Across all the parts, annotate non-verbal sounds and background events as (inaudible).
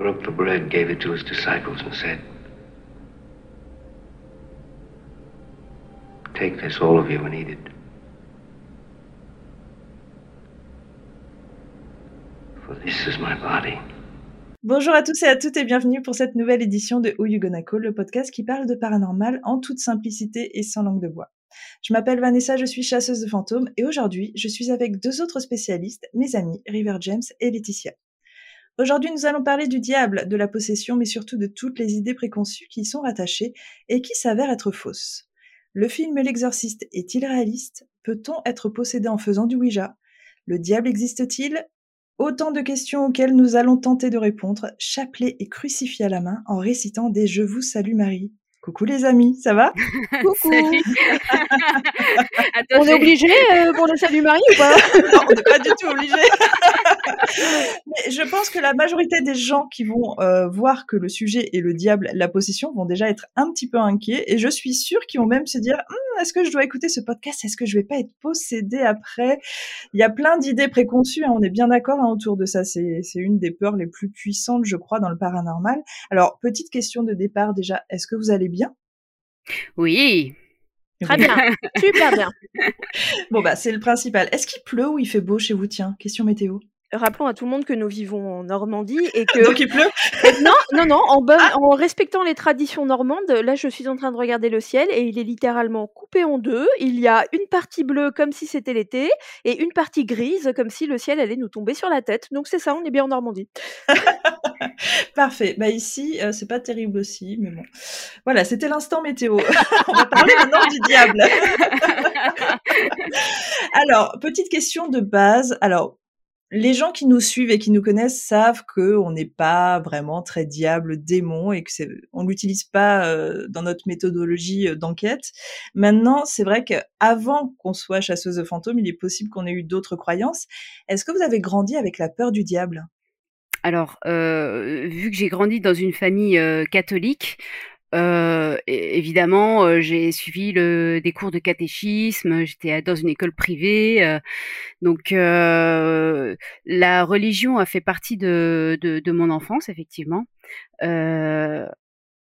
broke the bread, gave it to his disciples, and said, Take this, all of you, and eat it. For this is my body. Bonjour à tous et à toutes et bienvenue pour cette nouvelle édition de Who You Gonna le podcast qui parle de paranormal en toute simplicité et sans langue de bois. Je m'appelle Vanessa, je suis chasseuse de fantômes et aujourd'hui je suis avec deux autres spécialistes, mes amis River James et Laetitia. Aujourd'hui nous allons parler du diable, de la possession mais surtout de toutes les idées préconçues qui y sont rattachées et qui s'avèrent être fausses. Le film L'exorciste est-il réaliste? Peut-on être possédé en faisant du Ouija? Le diable existe-t-il? Autant de questions auxquelles nous allons tenter de répondre, chapelet et crucifix à la main, en récitant des Je vous salue Marie. Coucou les amis, ça va? (laughs) Coucou. (laughs) on est obligé euh, pour le salut Marie ou pas? (laughs) Non, on n'est pas du tout obligé. Mais je pense que la majorité des gens qui vont euh, voir que le sujet est le diable, la possession, vont déjà être un petit peu inquiets. Et je suis sûre qu'ils vont même se dire hum, est-ce que je dois écouter ce podcast? Est-ce que je vais pas être possédé après? Il y a plein d'idées préconçues. Hein, on est bien d'accord hein, autour de ça. C'est une des peurs les plus puissantes, je crois, dans le paranormal. Alors, petite question de départ déjà. Est-ce que vous allez bien Oui. Très bien, super bien. (laughs) Bon bah c'est le principal. Est-ce qu'il pleut ou il fait beau chez vous? Tiens, question météo. Rappelons à tout le monde que nous vivons en Normandie et (laughs) que donc il pleut. non non non en, bonne, en respectant les traditions normandes. Là je suis en train de regarder le ciel et il est littéralement coupé en deux. Il y a une partie bleue comme si c'était l'été et une partie grise comme si le ciel allait nous tomber sur la tête. Donc c'est ça, on est bien en Normandie. (laughs) Parfait. Bah ici, euh, c'est pas terrible aussi, mais bon. Voilà, c'était l'instant météo. (laughs) On va parler maintenant du diable. Alors, petite question de base. Alors, les gens qui nous suivent et qui nous connaissent savent que on n'est pas vraiment très diable, démon et que c'est, on l'utilise pas euh, dans notre méthodologie euh, d'enquête. Maintenant, c'est vrai qu'avant qu'on soit chasseuse de fantômes, il est possible qu'on ait eu d'autres croyances. Est-ce que vous avez grandi avec la peur du diable? Alors, euh, vu que j'ai grandi dans une famille euh, catholique, euh, évidemment, j'ai suivi le, des cours de catéchisme. J'étais dans une école privée, euh, donc la religion a fait partie de, de, de mon enfance, effectivement.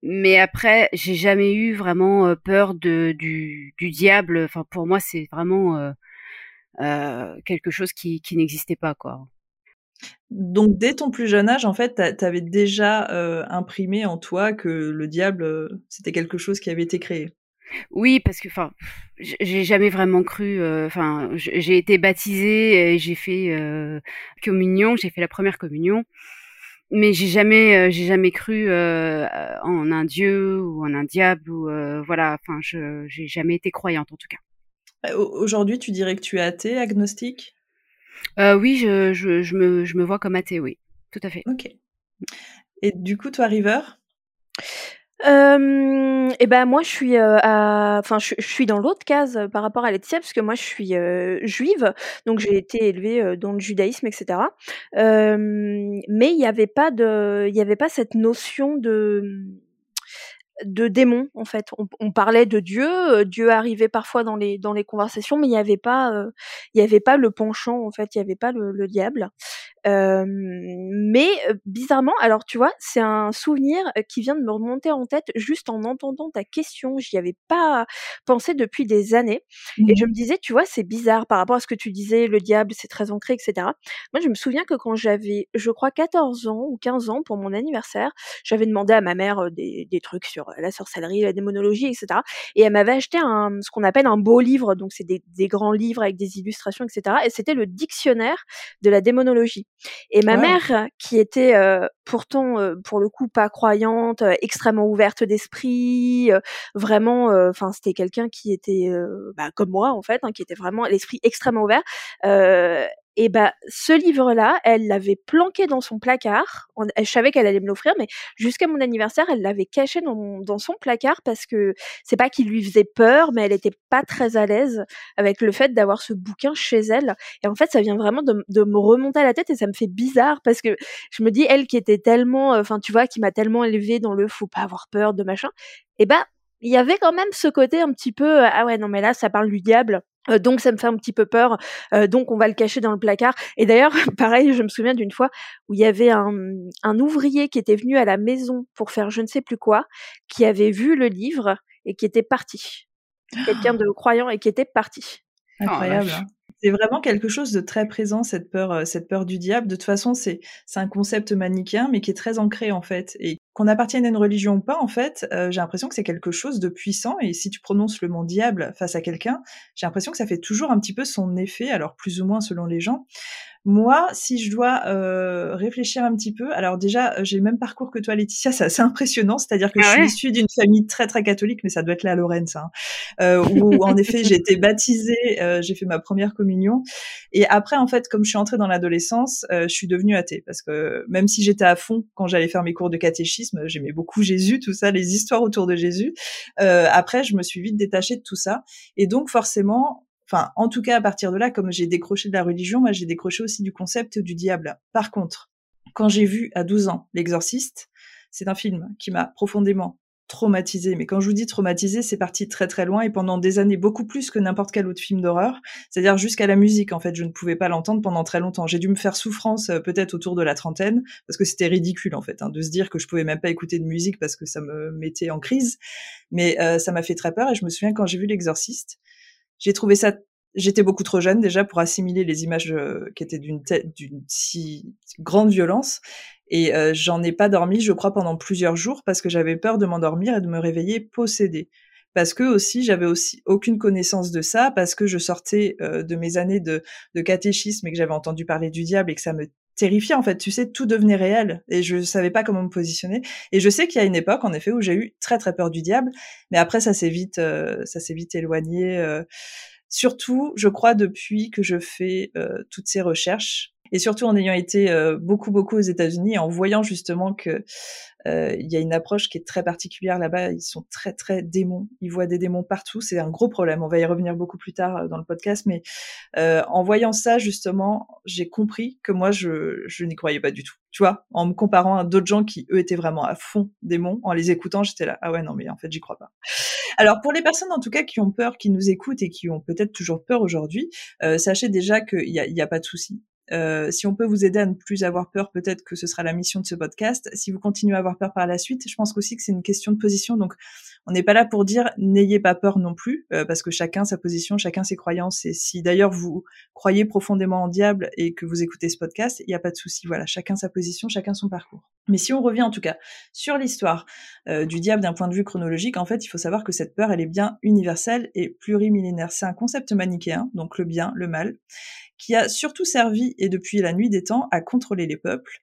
mais après, j'ai jamais eu vraiment peur de, du, du diable. Enfin, pour moi, c'est vraiment quelque chose qui, qui n'existait pas, quoi. Donc dès ton plus jeune âge, en fait, tu avais déjà euh, imprimé en toi que le diable, euh, c'était quelque chose qui avait été créé? Oui, parce que enfin, j'ai jamais vraiment cru. Euh, enfin, j'ai été baptisée et j'ai fait communion. J'ai fait la première communion, mais j'ai jamais, j'ai jamais cru en un dieu ou en un diable ou voilà. Enfin, je j'ai jamais été croyante en tout cas. Aujourd'hui, tu dirais que tu es athée, agnostique? Euh, oui, je, je, je, me, je me vois comme athée, oui, tout à fait. Ok. Et du coup, toi, River? Euh, et ben moi je suis euh, enfin je, je, suis dans l'autre case par rapport à Laetitia parce que moi je suis euh, juive donc j'ai été élevée euh, dans le judaïsme etc euh, mais il n'y avait pas de il y avait pas cette notion de de démons en fait. On, on parlait de Dieu, euh, Dieu arrivait parfois dans les dans les conversations, mais il n'y avait pas euh, il y avait pas le penchant en fait, il n'y avait pas le, le diable. Mais bizarrement, alors tu vois, c'est un souvenir qui vient de me remonter en tête juste en entendant ta question. J'y avais pas pensé depuis des années, mmh. et je me disais, tu vois, c'est bizarre par rapport à ce que tu disais, le diable, c'est très ancré, etc. Moi, je me souviens que quand j'avais, je crois, 14 ans ou 15 ans pour mon anniversaire, j'avais demandé à ma mère des, des trucs sur la sorcellerie, la démonologie, etc. Et elle m'avait acheté un, ce qu'on appelle un beau livre, donc c'est des, des grands livres avec des illustrations, etc. Et c'était le dictionnaire de la démonologie. Et ma mère, qui était euh, pourtant euh, pour le coup pas croyante, euh, extrêmement ouverte d'esprit, vraiment, enfin c'était quelqu'un qui était bah, comme moi en fait, hein, qui était vraiment l'esprit extrêmement ouvert. Et ben ce livre-là, elle l'avait planqué dans son placard. Elle savait qu'elle allait me l'offrir, mais jusqu'à mon anniversaire, elle l'avait caché dans, dans, son placard parce que c'est pas qu'il lui faisait peur, mais elle était pas très à l'aise avec le fait d'avoir ce bouquin chez elle. Et en fait, ça vient vraiment de, de, me remonter à la tête et ça me fait bizarre parce que je me dis, elle qui était tellement, enfin tu vois, qui m'a tellement élevée dans le faut pas avoir peur de machin. Et ben il y avait quand même ce côté un petit peu ah ouais non mais là ça parle du diable Euh, donc ça me fait un petit peu peur, euh, donc on va le cacher dans le placard. Et d'ailleurs, (laughs) pareil, je me souviens d'une fois où il y avait un, un, ouvrier qui était venu à la maison pour faire je ne sais plus quoi, qui avait vu le livre et qui était parti. (gasps) Quelqu'un de croyant et qui était parti. Incroyable. Oh, c'est vraiment quelque chose de très présent, cette peur, euh, cette peur du diable. De toute façon, c'est c'est un concept manichéen, mais qui est très ancré en fait. Qu'on appartienne à une religion ou pas, en fait, euh, j'ai l'impression que c'est quelque chose de puissant. Et si tu prononces le mot diable face à quelqu'un, j'ai l'impression que ça fait toujours un petit peu son effet, alors plus ou moins selon les gens. Moi, si je dois euh, réfléchir un petit peu, alors déjà, euh, j'ai le même parcours que toi, Laetitia, c'est assez (laughs) impressionnant, c'est-à-dire que ah je suis issue d'une famille très très catholique, mais ça doit être la Lorraine, ça, hein, euh, où en effet j'ai été baptisée, j'ai fait ma première communion, et après, en fait, comme je suis entrée dans l'adolescence, je suis devenue athée, parce que même si j'étais à fond quand j'allais faire mes cours de catéchisme, j'aimais beaucoup Jésus, tout ça, les histoires autour de Jésus. après, je me suis vite détachée de tout ça, et donc forcément, Enfin, en tout cas, à partir de là, comme j'ai décroché de la religion, moi, j'ai décroché aussi du concept du diable. Par contre, quand j'ai vu à 12 ans L'Exorciste, c'est un film qui m'a profondément traumatisé. Mais quand je vous dis traumatisé, c'est parti très très loin et pendant des années, beaucoup plus que n'importe quel autre film d'horreur. C'est-à-dire jusqu'à la musique, en fait, je ne pouvais pas l'entendre pendant très longtemps. J'ai dû me faire souffrance euh, peut-être autour de la trentaine, parce que c'était ridicule, en fait, hein, de se dire que je pouvais même pas écouter de musique parce que ça me mettait en crise. Mais euh, ça m'a fait très peur et je me souviens quand j'ai vu L'Exorciste, j'ai trouvé ça J'étais beaucoup trop jeune déjà pour assimiler les images euh, qui étaient d'une d'une si grande violence et euh, j'en ai pas dormi, je crois, pendant plusieurs jours parce que j'avais peur de m'endormir et de me réveiller possédée. Parce que aussi j'avais aussi aucune connaissance de ça, parce que je sortais euh, de mes années de, de catéchisme et que j'avais entendu parler du diable et que ça me terrifiait en fait. Tu sais, tout devenait réel et je savais pas comment me positionner. Et je sais qu'il y a une époque en effet où j'ai eu très très peur du diable, mais après ça s'est vite ça s'est vite éloigné. Surtout, je crois, depuis que je fais euh, toutes ces recherches, et surtout en ayant été euh, beaucoup, beaucoup aux États-Unis, en voyant justement que euh, il y a une approche qui est très particulière là-bas. Ils sont très très démons. Ils voient des démons partout. C'est un gros problème. On va y revenir beaucoup plus tard euh, dans le podcast. Mais euh, en voyant ça justement, j'ai compris que moi je, je n'y croyais pas du tout. Tu vois, en me comparant à d'autres gens qui eux étaient vraiment à fond démons, en les écoutant, j'étais là ah ouais non mais en fait j'y crois pas. Alors pour les personnes en tout cas qui ont peur, qui nous écoutent et qui ont peut-être toujours peur aujourd'hui, euh, sachez déjà qu'il n'y a, y a pas de souci. Euh, si on peut vous aider à ne plus avoir peur, peut-être que ce sera la mission de ce podcast. Si vous continuez à avoir peur par la suite, je pense aussi que c'est une question de position. Donc, on n'est pas là pour dire n'ayez pas peur non plus, euh, parce que chacun sa position, chacun ses croyances. Et si d'ailleurs vous croyez profondément en diable et que vous écoutez ce podcast, il n'y a pas de souci. Voilà, chacun sa position, chacun son parcours. Mais si on revient en tout cas sur l'histoire euh, du diable d'un point de vue chronologique, en fait, il faut savoir que cette peur, elle est bien universelle et plurimillénaire. C'est un concept manichéen, donc le bien, le mal qui a surtout servi, et depuis la nuit des temps, à contrôler les peuples,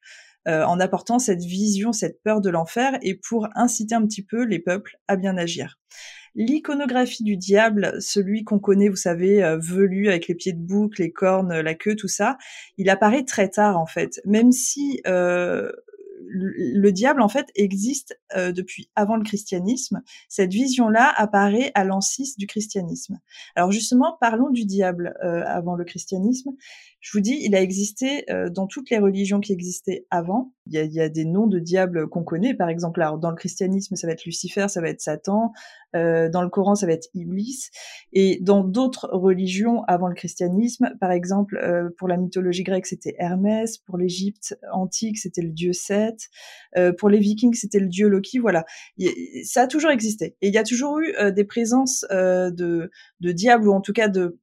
euh, en apportant cette vision, cette peur de l'enfer, et pour inciter un petit peu les peuples à bien agir. L'iconographie du diable, celui qu'on connaît, vous savez, euh, velu avec les pieds de boucle, les cornes, la queue, tout ça, il apparaît très tard en fait. Même si euh, le diable en fait existe euh, depuis avant le christianisme. Cette vision-là apparaît à l'ancis du christianisme. Alors justement, parlons du diable euh, avant le christianisme. Je vous dis, il a existé euh, dans toutes les religions qui existaient avant. Il y a, y a des noms de diables qu'on connaît, par exemple, alors, dans le christianisme, ça va être Lucifer, ça va être Satan. Euh, dans le Coran, ça va être Iblis. Et dans d'autres religions avant le christianisme, par exemple, euh, pour la mythologie grecque, c'était Hermès. Pour l'Égypte antique, c'était le dieu Seth. Euh, pour les Vikings, c'était le dieu Loki. Voilà, ça a toujours existé. Et il y a toujours eu des présences de, de diables ou en tout cas de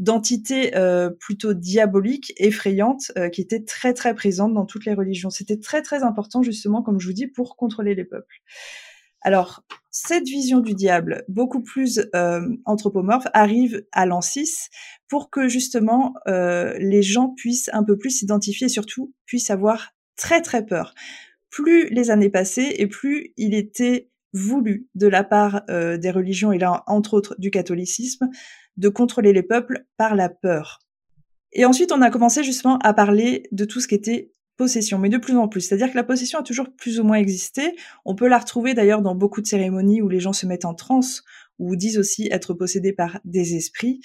d'entités euh, plutôt diaboliques, effrayantes, euh, qui étaient très très présentes dans toutes les religions. C'était très très important justement, comme je vous dis, pour contrôler les peuples. Alors, cette vision du diable, beaucoup plus euh, anthropomorphe, arrive à l'an 6 pour que justement les gens puissent un peu plus s'identifier et surtout puissent avoir très très peur. Plus les années passaient et plus il était voulu de la part des religions et là entre autres du catholicisme de contrôler les peuples par la peur. Et ensuite, on a commencé justement à parler de tout ce qui était possession, mais de plus en plus. C'est-à-dire que la possession a toujours plus ou moins existé. On peut la retrouver d'ailleurs dans beaucoup de cérémonies où les gens se mettent en transe, ou disent aussi être possédés par des esprits.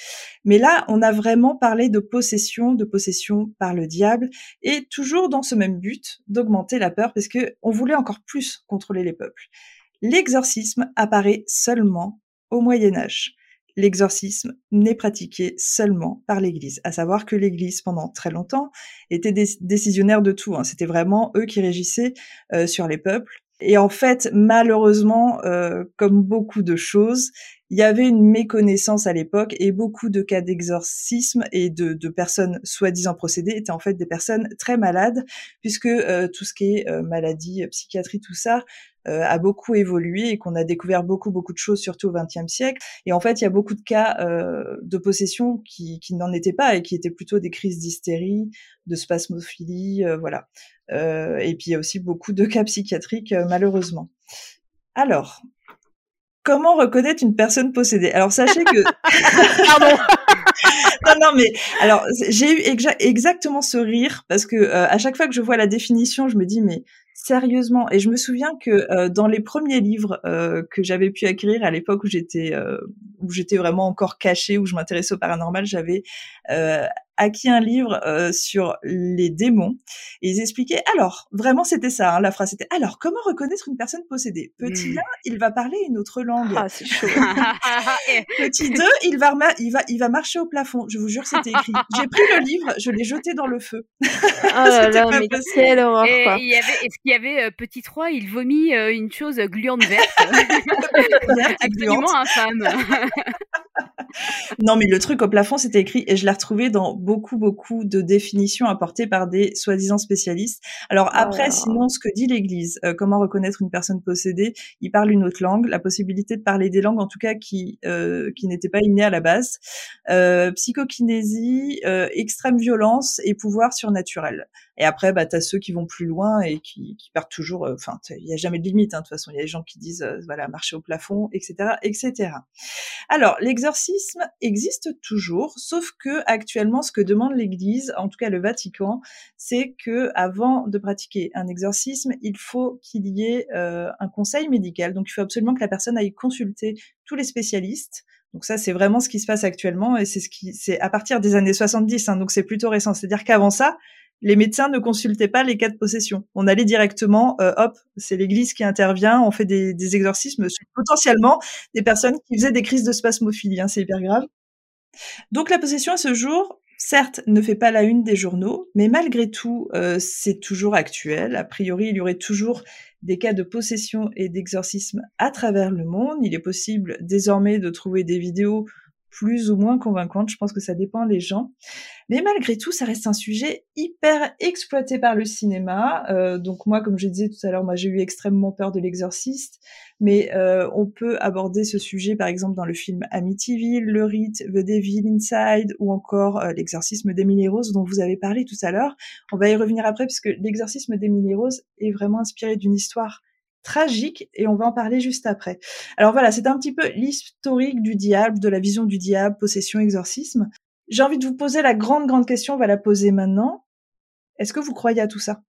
Mais là, on a vraiment parlé de possession, de possession par le diable, et toujours dans ce même but d'augmenter la peur, parce que on voulait encore plus contrôler les peuples. L'exorcisme apparaît seulement au Moyen Âge l'exorcisme n'est pratiqué seulement par l'Église. À savoir que l'Église, pendant très longtemps, était décisionnaire de tout. Hein. C'était vraiment eux qui régissaient euh, sur les peuples. Et en fait, malheureusement, euh, comme beaucoup de choses, il y avait une méconnaissance à l'époque et beaucoup de cas d'exorcisme et de, de personnes soi-disant procédées étaient en fait des personnes très malades, puisque euh, tout ce qui est maladie, psychiatrie, tout ça, euh, a beaucoup évolué et qu'on a découvert beaucoup beaucoup de choses surtout au XXe siècle. Et en fait, il y a beaucoup de cas euh, de possession qui, qui n'en étaient pas et qui étaient plutôt des crises d'hystérie, de spasmophilie, euh, voilà. et puis il y a aussi beaucoup de (laughs) cas psychiatriques malheureusement. Alors, comment reconnaître une personne possédée? Alors sachez que (laughs) Pardon. non, non, mais alors j'ai eu exactement ce rire parce que à chaque fois que je vois la définition, je me dis mais Sérieusement, et je me souviens que euh, dans les premiers livres euh, que j'avais pu écrire à l'époque où j'étais euh, où j'étais vraiment encore cachée, où je m'intéressais au paranormal, j'avais acquis un livre euh, sur les démons. Et ils expliquaient alors vraiment c'était ça hein, la phrase c'était alors comment reconnaître une personne possédée? Petit 1 mmh. il va parler une autre langue. Ah, c'est chaud. (laughs) petit 2 il va il va il va marcher au plafond. Je vous jure c'était écrit. (laughs) J'ai pris le livre je l'ai jeté dans le feu. Oh (laughs) là là mais quelle horreur et, il y avait est-ce qu'il y avait euh, petit 3 il vomit euh, une chose gluante verte. Absolument infâme non mais le truc au plafond c'était écrit et je l'ai retrouvé dans beaucoup, beaucoup de définitions apportées par des soi-disant spécialistes. Alors après, sinon, ce que dit l'Église, euh, comment reconnaître une personne possédée, il parle une autre langue, la possibilité de parler des langues, en tout cas qui euh, qui n'étaient pas innées à la base, euh, psychokinésie, euh, extrême violence et pouvoir surnaturel. Et après, bah, tu as ceux qui vont plus loin et qui, qui partent toujours. Euh, enfin, il n'y a jamais de limite. Hein, de toute façon, il y a des gens qui disent, euh, voilà, marcher au plafond, etc., etc. Alors, l'exorcisme existe toujours, sauf que actuellement, ce que demande l'Église, en tout cas le Vatican, c'est que avant de pratiquer un exorcisme, il faut qu'il y ait euh, un conseil médical. Donc, il faut absolument que la personne aille consulter tous les spécialistes. Donc ça, c'est vraiment ce qui se passe actuellement et c'est ce qui, c'est à partir des années 70, hein, donc c'est plutôt récent. C'est-à-dire qu'avant ça, les médecins ne consultaient pas les cas de possession. On allait directement, euh, hop, c'est l'Église qui intervient, on fait des, exorcismes sur potentiellement des personnes qui faisaient des crises de spasmophilie. Hein, c'est hyper grave. Donc la possession à ce jour, certes, ne fait pas la une des journaux, mais malgré tout, euh, c'est toujours actuel. A priori, il y aurait toujours des cas de possession et d'exorcisme à travers le monde. Il est possible désormais de trouver des vidéos plus ou moins convaincante. Je pense que ça dépend des gens. Mais malgré tout, ça reste un sujet hyper exploité par le cinéma. Euh, donc moi, comme je disais tout à l'heure, moi j'ai eu extrêmement peur de l'exorciste. Mais euh, on peut aborder ce sujet par exemple dans le film Amityville, Le Rite, The Devil Inside ou encore euh, l'exorcisme d'Emily Rose dont vous avez parlé tout à l'heure. On va y revenir après puisque l'exorcisme d'Emily Rose est vraiment inspiré d'une histoire tragique et on va en parler juste après. Alors voilà, c'est un petit peu l'historique du diable, de la vision du diable, possession, exorcisme. J'ai envie de vous poser la grande, grande question, on va la poser maintenant. Est-ce que vous croyez à tout ça?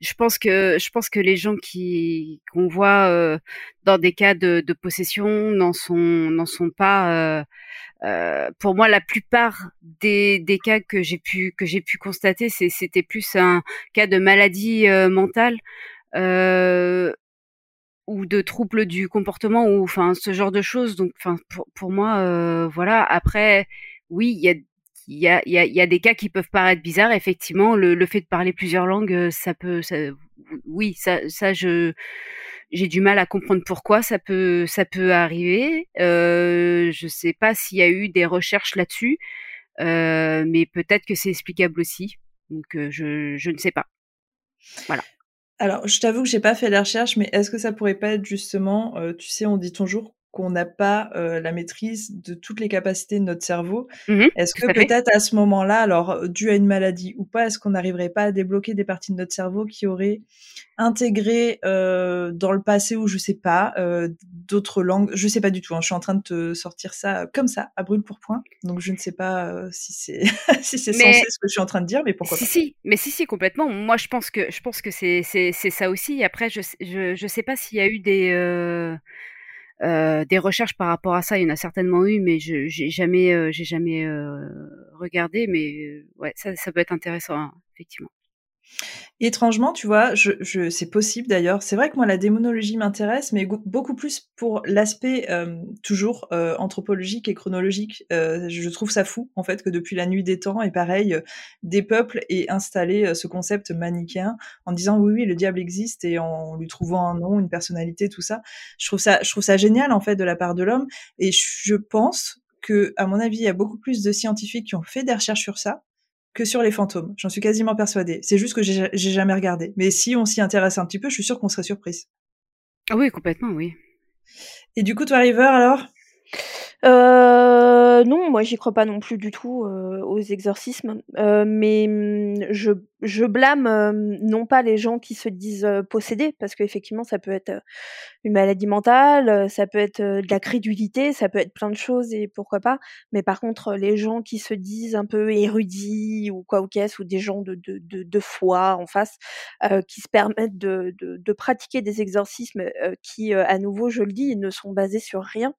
Je pense que je pense que les gens qui qu'on voit euh, dans des cas de, possession n'en sont n'en sont pas euh, euh, pour moi la plupart des, des cas que j'ai pu que j'ai pu constater c'était plus un cas de maladie mentale ou de troubles du comportement ou enfin ce genre de choses. Donc enfin pour, pour moi euh, voilà. Après oui il y a il y a, y, a, y a des cas qui peuvent paraître bizarres. Effectivement le, le fait de parler plusieurs langues euh, ça peut ça, oui ça ça je j'ai du mal à comprendre pourquoi ça peut ça peut arriver. Euh, je sais pas s'il y a eu des recherches là-dessus euh, mais peut-être que c'est explicable aussi. Donc euh, je je ne sais pas. Voilà alors, je t'avoue que j'ai pas fait la recherche, mais est-ce que ça pourrait pas être justement, euh, tu sais, on dit toujours qu'on n'a pas euh, la maîtrise de toutes les capacités de notre cerveau. Mmh est-ce que peut-être à ce moment-là, alors dû à une maladie ou pas, est-ce qu'on n'arriverait pas à débloquer des parties de notre cerveau qui auraient intégré euh, dans le passé ou je sais pas euh, d'autres langues? Je sais pas du tout. Hein, je suis en train de te sortir ça comme ça à brûle pour point. Donc je ne sais pas euh, si c'est (laughs) si c'est censé ce que je suis en train de dire, mais pourquoi si, pas Si, mais si si complètement. Moi je pense que je pense que c'est c'est c'est ça aussi. Après je je je sais pas s'il y a eu des euh, euh, des recherches par rapport à ça, il y en a certainement eu, mais je j'ai jamais euh, j'ai jamais euh, regardé. Mais ouais, ça, ça peut être intéressant hein, effectivement. Étrangement, tu vois, je c'est possible d'ailleurs. C'est vrai que moi la démonologie m'intéresse, mais beaucoup plus pour l'aspect, hem, toujours, heu, anthropologique et chronologique. Heu, je trouve ça fou, en fait, que depuis la nuit des temps et pareil, des peuples aient installé, ce concept manichéen en disant: «Oui, oui, le diable existe» et en lui trouvant un nom, une personnalité, tout ça. Je trouve ça je trouve ça génial, en fait, de la part de l'homme et je pense que, à mon avis, il y a beaucoup plus de scientifiques qui ont fait des recherches sur ça que sur les fantômes. J'en suis quasiment persuadée. C'est juste que j'ai jamais regardé. Mais si on s'y intéresse un petit peu, je suis sûre qu'on serait surprise. Ah oui, complètement, oui. Et du coup, toi, River, alors? Euh, non, moi j'y crois pas non plus du tout euh, aux exorcismes, euh, mais mmh, je, je blâme non pas les gens qui se disent possédés, parce qu'effectivement ça peut être une maladie mentale, ça peut être de la crédulité, ça peut être plein de choses et pourquoi pas, mais par contre les gens qui se disent un peu érudits ou quoi ou qu'est-ce, ou des gens de, de, de, foi en face, qui se permettent de, de, de, pratiquer des exorcismes qui, à nouveau je le dis, ne sont basés sur rien.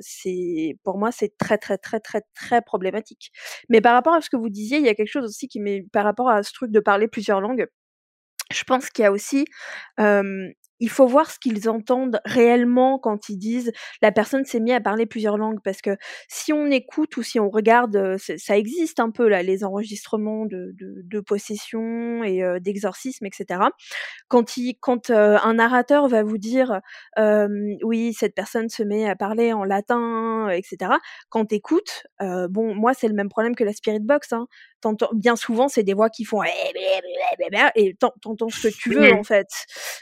C'est pour moi c'est très très très très très problématique. Mais par rapport à ce que vous disiez, il y a quelque chose aussi qui met par rapport à ce truc de parler plusieurs langues. Je pense qu'il y a aussi il faut voir ce qu'ils entendent réellement quand ils disent la personne s'est mise à parler plusieurs langues parce que si on écoute ou si on regarde ça existe un peu là les enregistrements de, de, possession et d'exorcisme etc quand il quand un narrateur va vous dire oui cette personne se met à parler en latin etc quand t'écoutes bon moi c'est le même problème que la spirit box hein. Bien souvent c'est des voix qui font et t'entends ce que tu veux en fait.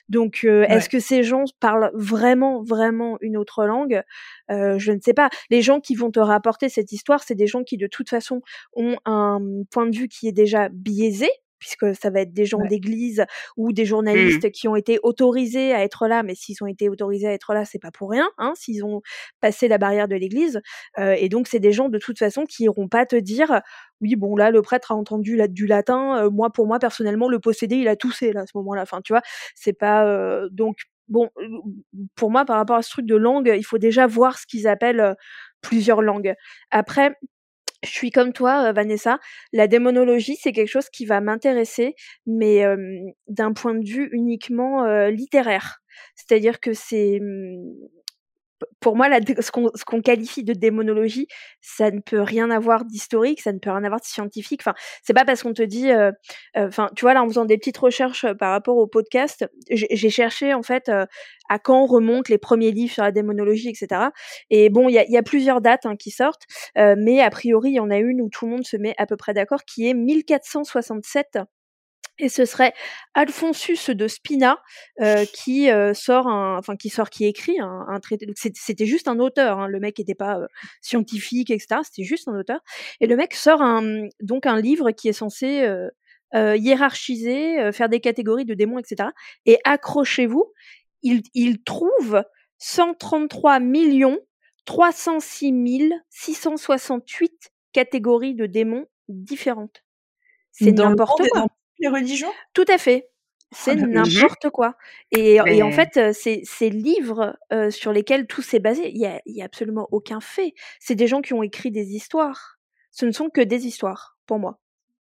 Donc est-ce que ces gens parlent vraiment, vraiment une autre langue? Euh, Je ne sais pas. Les gens qui vont te rapporter cette histoire, c'est des gens qui de toute façon ont un point de vue qui est déjà biaisé puisque ça va être des gens d'église ou des journalistes mmh. qui ont été autorisés à être là, mais s'ils ont été autorisés à être là, c'est pas pour rien, hein, s'ils ont passé la barrière de l'église. Euh, et donc c'est des gens de toute façon qui iront pas te dire, oui bon là le prêtre a entendu du latin, euh, moi pour moi personnellement le possédé il a toussé là à ce moment-là. Enfin tu vois, c'est pas euh, donc bon pour moi par rapport à ce truc de langue, il faut déjà voir ce qu'ils appellent plusieurs langues. Après je suis comme toi, Vanessa. La démonologie, c'est quelque chose qui va m'intéresser, mais d'un point de vue uniquement littéraire. C'est-à-dire que c'est mmh, pour moi, ce qu'on qualifie de démonologie, ça ne peut rien avoir d'historique, ça ne peut rien avoir de scientifique. Enfin, c'est pas parce qu'on te dit, euh, euh, enfin, tu vois, là, en faisant des petites recherches euh, par rapport au podcast, j'ai cherché en fait à quand remontent les premiers livres sur la démonologie, etc. Et bon, il y a, y a, plusieurs dates hein, qui sortent, mais a priori, il y en a une où tout le monde se met à peu près d'accord, qui est 1467 et ce serait Alphonsus de Spina euh, qui euh, sort un, enfin qui sort, qui écrit un, un traité. C'était juste un auteur, hein, le mec n'était pas euh, scientifique, etc. C'était juste un auteur. Et le mec sort un, donc un livre qui est censé hiérarchiser, faire des catégories de démons, etc. Et accrochez-vous, il, il trouve 133 millions 306 668 catégories de démons différentes. C'est n'importe quoi les religions? Tout à fait. C'est ah, n'importe quoi. Et, et, en fait, ces, ces livres euh, sur lesquels tout s'est basé, il n'y a, y a absolument aucun fait. C'est des gens qui ont écrit des histoires. Ce ne sont que des histoires, pour moi.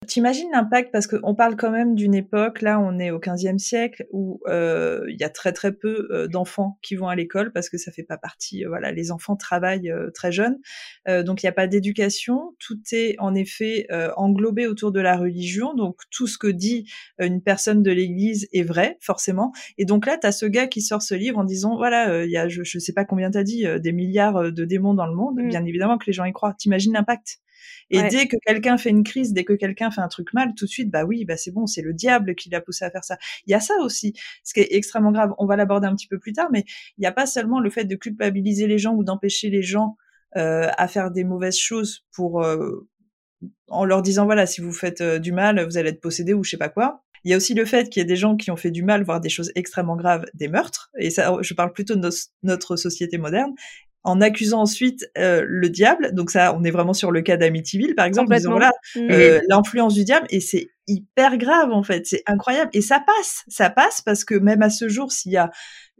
T'imagines l'impact? Parce qu'on parle quand même d'une époque, là on est au 15e siècle, où euh, il y a très très peu euh, d'enfants qui vont à l'école parce que ça fait pas partie, euh, voilà, les enfants travaillent très jeunes, donc il n'y a pas d'éducation, tout est en effet englobé autour de la religion, donc tout ce que dit une personne de l'Église est vrai forcément, et donc là tu as ce gars qui sort ce livre en disant, voilà, il y a, je, je sais pas combien t'as dit, des milliards de démons dans le monde, mmh. bien évidemment que les gens y croient, t'imagines l'impact? Et dès que quelqu'un fait une crise, dès que quelqu'un fait un truc mal, tout de suite, bah oui, bah c'est bon, c'est le diable qui l'a poussé à faire ça. Il y a ça aussi, ce qui est extrêmement grave. On va l'aborder un petit peu plus tard, mais il n'y a pas seulement le fait de culpabiliser les gens ou d'empêcher les gens euh, à faire des mauvaises choses pour euh, en leur disant voilà, si vous faites euh, du mal, vous allez être possédé ou je sais pas quoi. Il y a aussi le fait qu'il y a des gens qui ont fait du mal, voire des choses extrêmement graves, des meurtres. Et ça, je parle plutôt de notre société moderne. En accusant ensuite euh, le diable. Donc ça, on est vraiment sur le cas d'Amityville, par exemple, voilà Mmh. euh, l'influence du diable et c'est hyper grave en fait, c'est incroyable et ça passe, ça passe parce que même à ce jour, s'il y a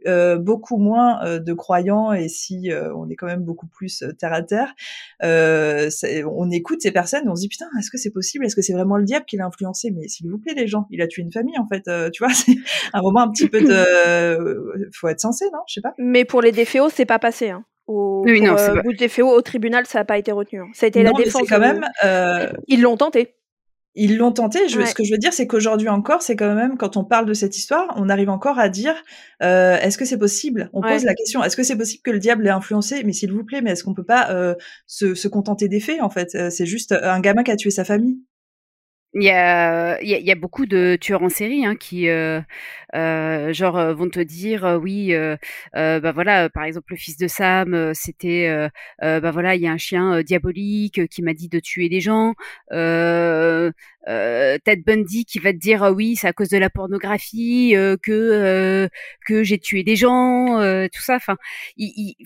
euh, beaucoup moins euh, de croyants et si euh, on est quand même beaucoup plus euh, terre à terre, euh, on écoute ces personnes et on se dit putain, est-ce que c'est possible? Est-ce que c'est vraiment le diable qui l'a influencé? Mais s'il vous plaît, les gens, il a tué une famille en fait, euh, tu vois, (laughs) c'est un moment un petit peu de, (laughs) faut être sensé, non? Je sais pas. Mais pour les déféos, c'est pas passé. Hein. Au, Oui, non, euh, pas- au tribunal, ça n'a pas été retenu. Ça a été la non, défense. quand même. euh, Ils l'ont tenté. Ils l'ont tenté. Je, Ouais. Ce que je veux dire, c'est qu'aujourd'hui encore, c'est quand même quand on parle de cette histoire, on arrive encore à dire euh, est-ce que c'est possible? On Ouais. pose la question est-ce que c'est possible que le diable l'ait influencé? Mais s'il vous plaît, mais est-ce qu'on peut pas se, se contenter des faits en fait? C'est juste un gamin qui a tué sa famille. Il y a, y y a beaucoup de tueurs en série hein, qui, euh, euh, genre, euh, vont te dire, euh, oui, euh, euh, bah voilà, par exemple, le fils de Sam, c'était, bah voilà, il y a un chien diabolique qui m'a dit de tuer des gens. Ted Bundy qui va te dire, ah oui, c'est à cause de la pornographie que que j'ai tué des gens, tout ça. Enfin,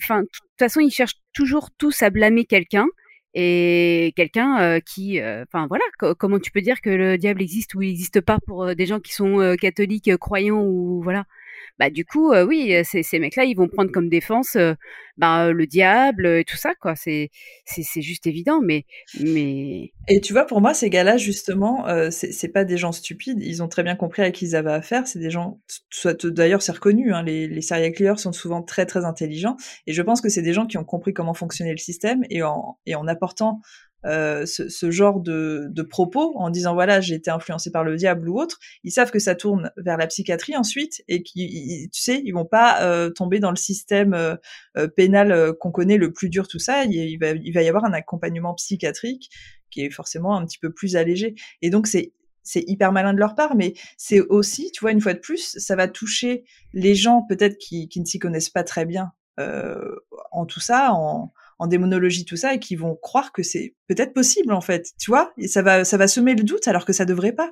enfin, de toute façon, ils cherchent toujours tous à blâmer quelqu'un et quelqu'un euh, qui, euh, enfin voilà, co- comment tu peux dire que le diable existe ou il n'existe pas pour euh, des gens qui sont catholiques, croyants ou voilà. Bah du coup, euh, oui, euh, ces, ces mecs-là, ils vont prendre comme défense euh, bah, le diable et tout ça, quoi. C'est c'est juste évident, mais mais Et tu vois, pour moi, ces gars-là, justement, euh, c'est pas des gens stupides. Ils ont très bien compris à qui ils avaient affaire. C'est des gens, d'ailleurs, c'est reconnu. Hein, les, les serial killers sont souvent très très intelligents. Et je pense que c'est des gens qui ont compris comment fonctionnait le système et en et en apportant euh, ce, ce genre de, de propos, en disant voilà, j'ai été influencé par le diable ou autre, ils savent que ça tourne vers la psychiatrie ensuite et qui, tu sais, ils vont pas euh, tomber dans le système euh, euh, pénal euh, qu'on connaît le plus dur, tout ça. Il, il va, il va y avoir un accompagnement psychiatrique qui est forcément un petit peu plus allégé. Et donc, c'est c'est hyper malin de leur part, mais c'est aussi, tu vois, une fois de plus, ça va toucher les gens peut-être qui, qui ne s'y connaissent pas très bien euh, en tout ça, en, en démonologie, tout ça, et qui vont croire que c'est peut-être possible, en fait, tu vois, et ça va, ça va semer le doute alors que ça devrait pas.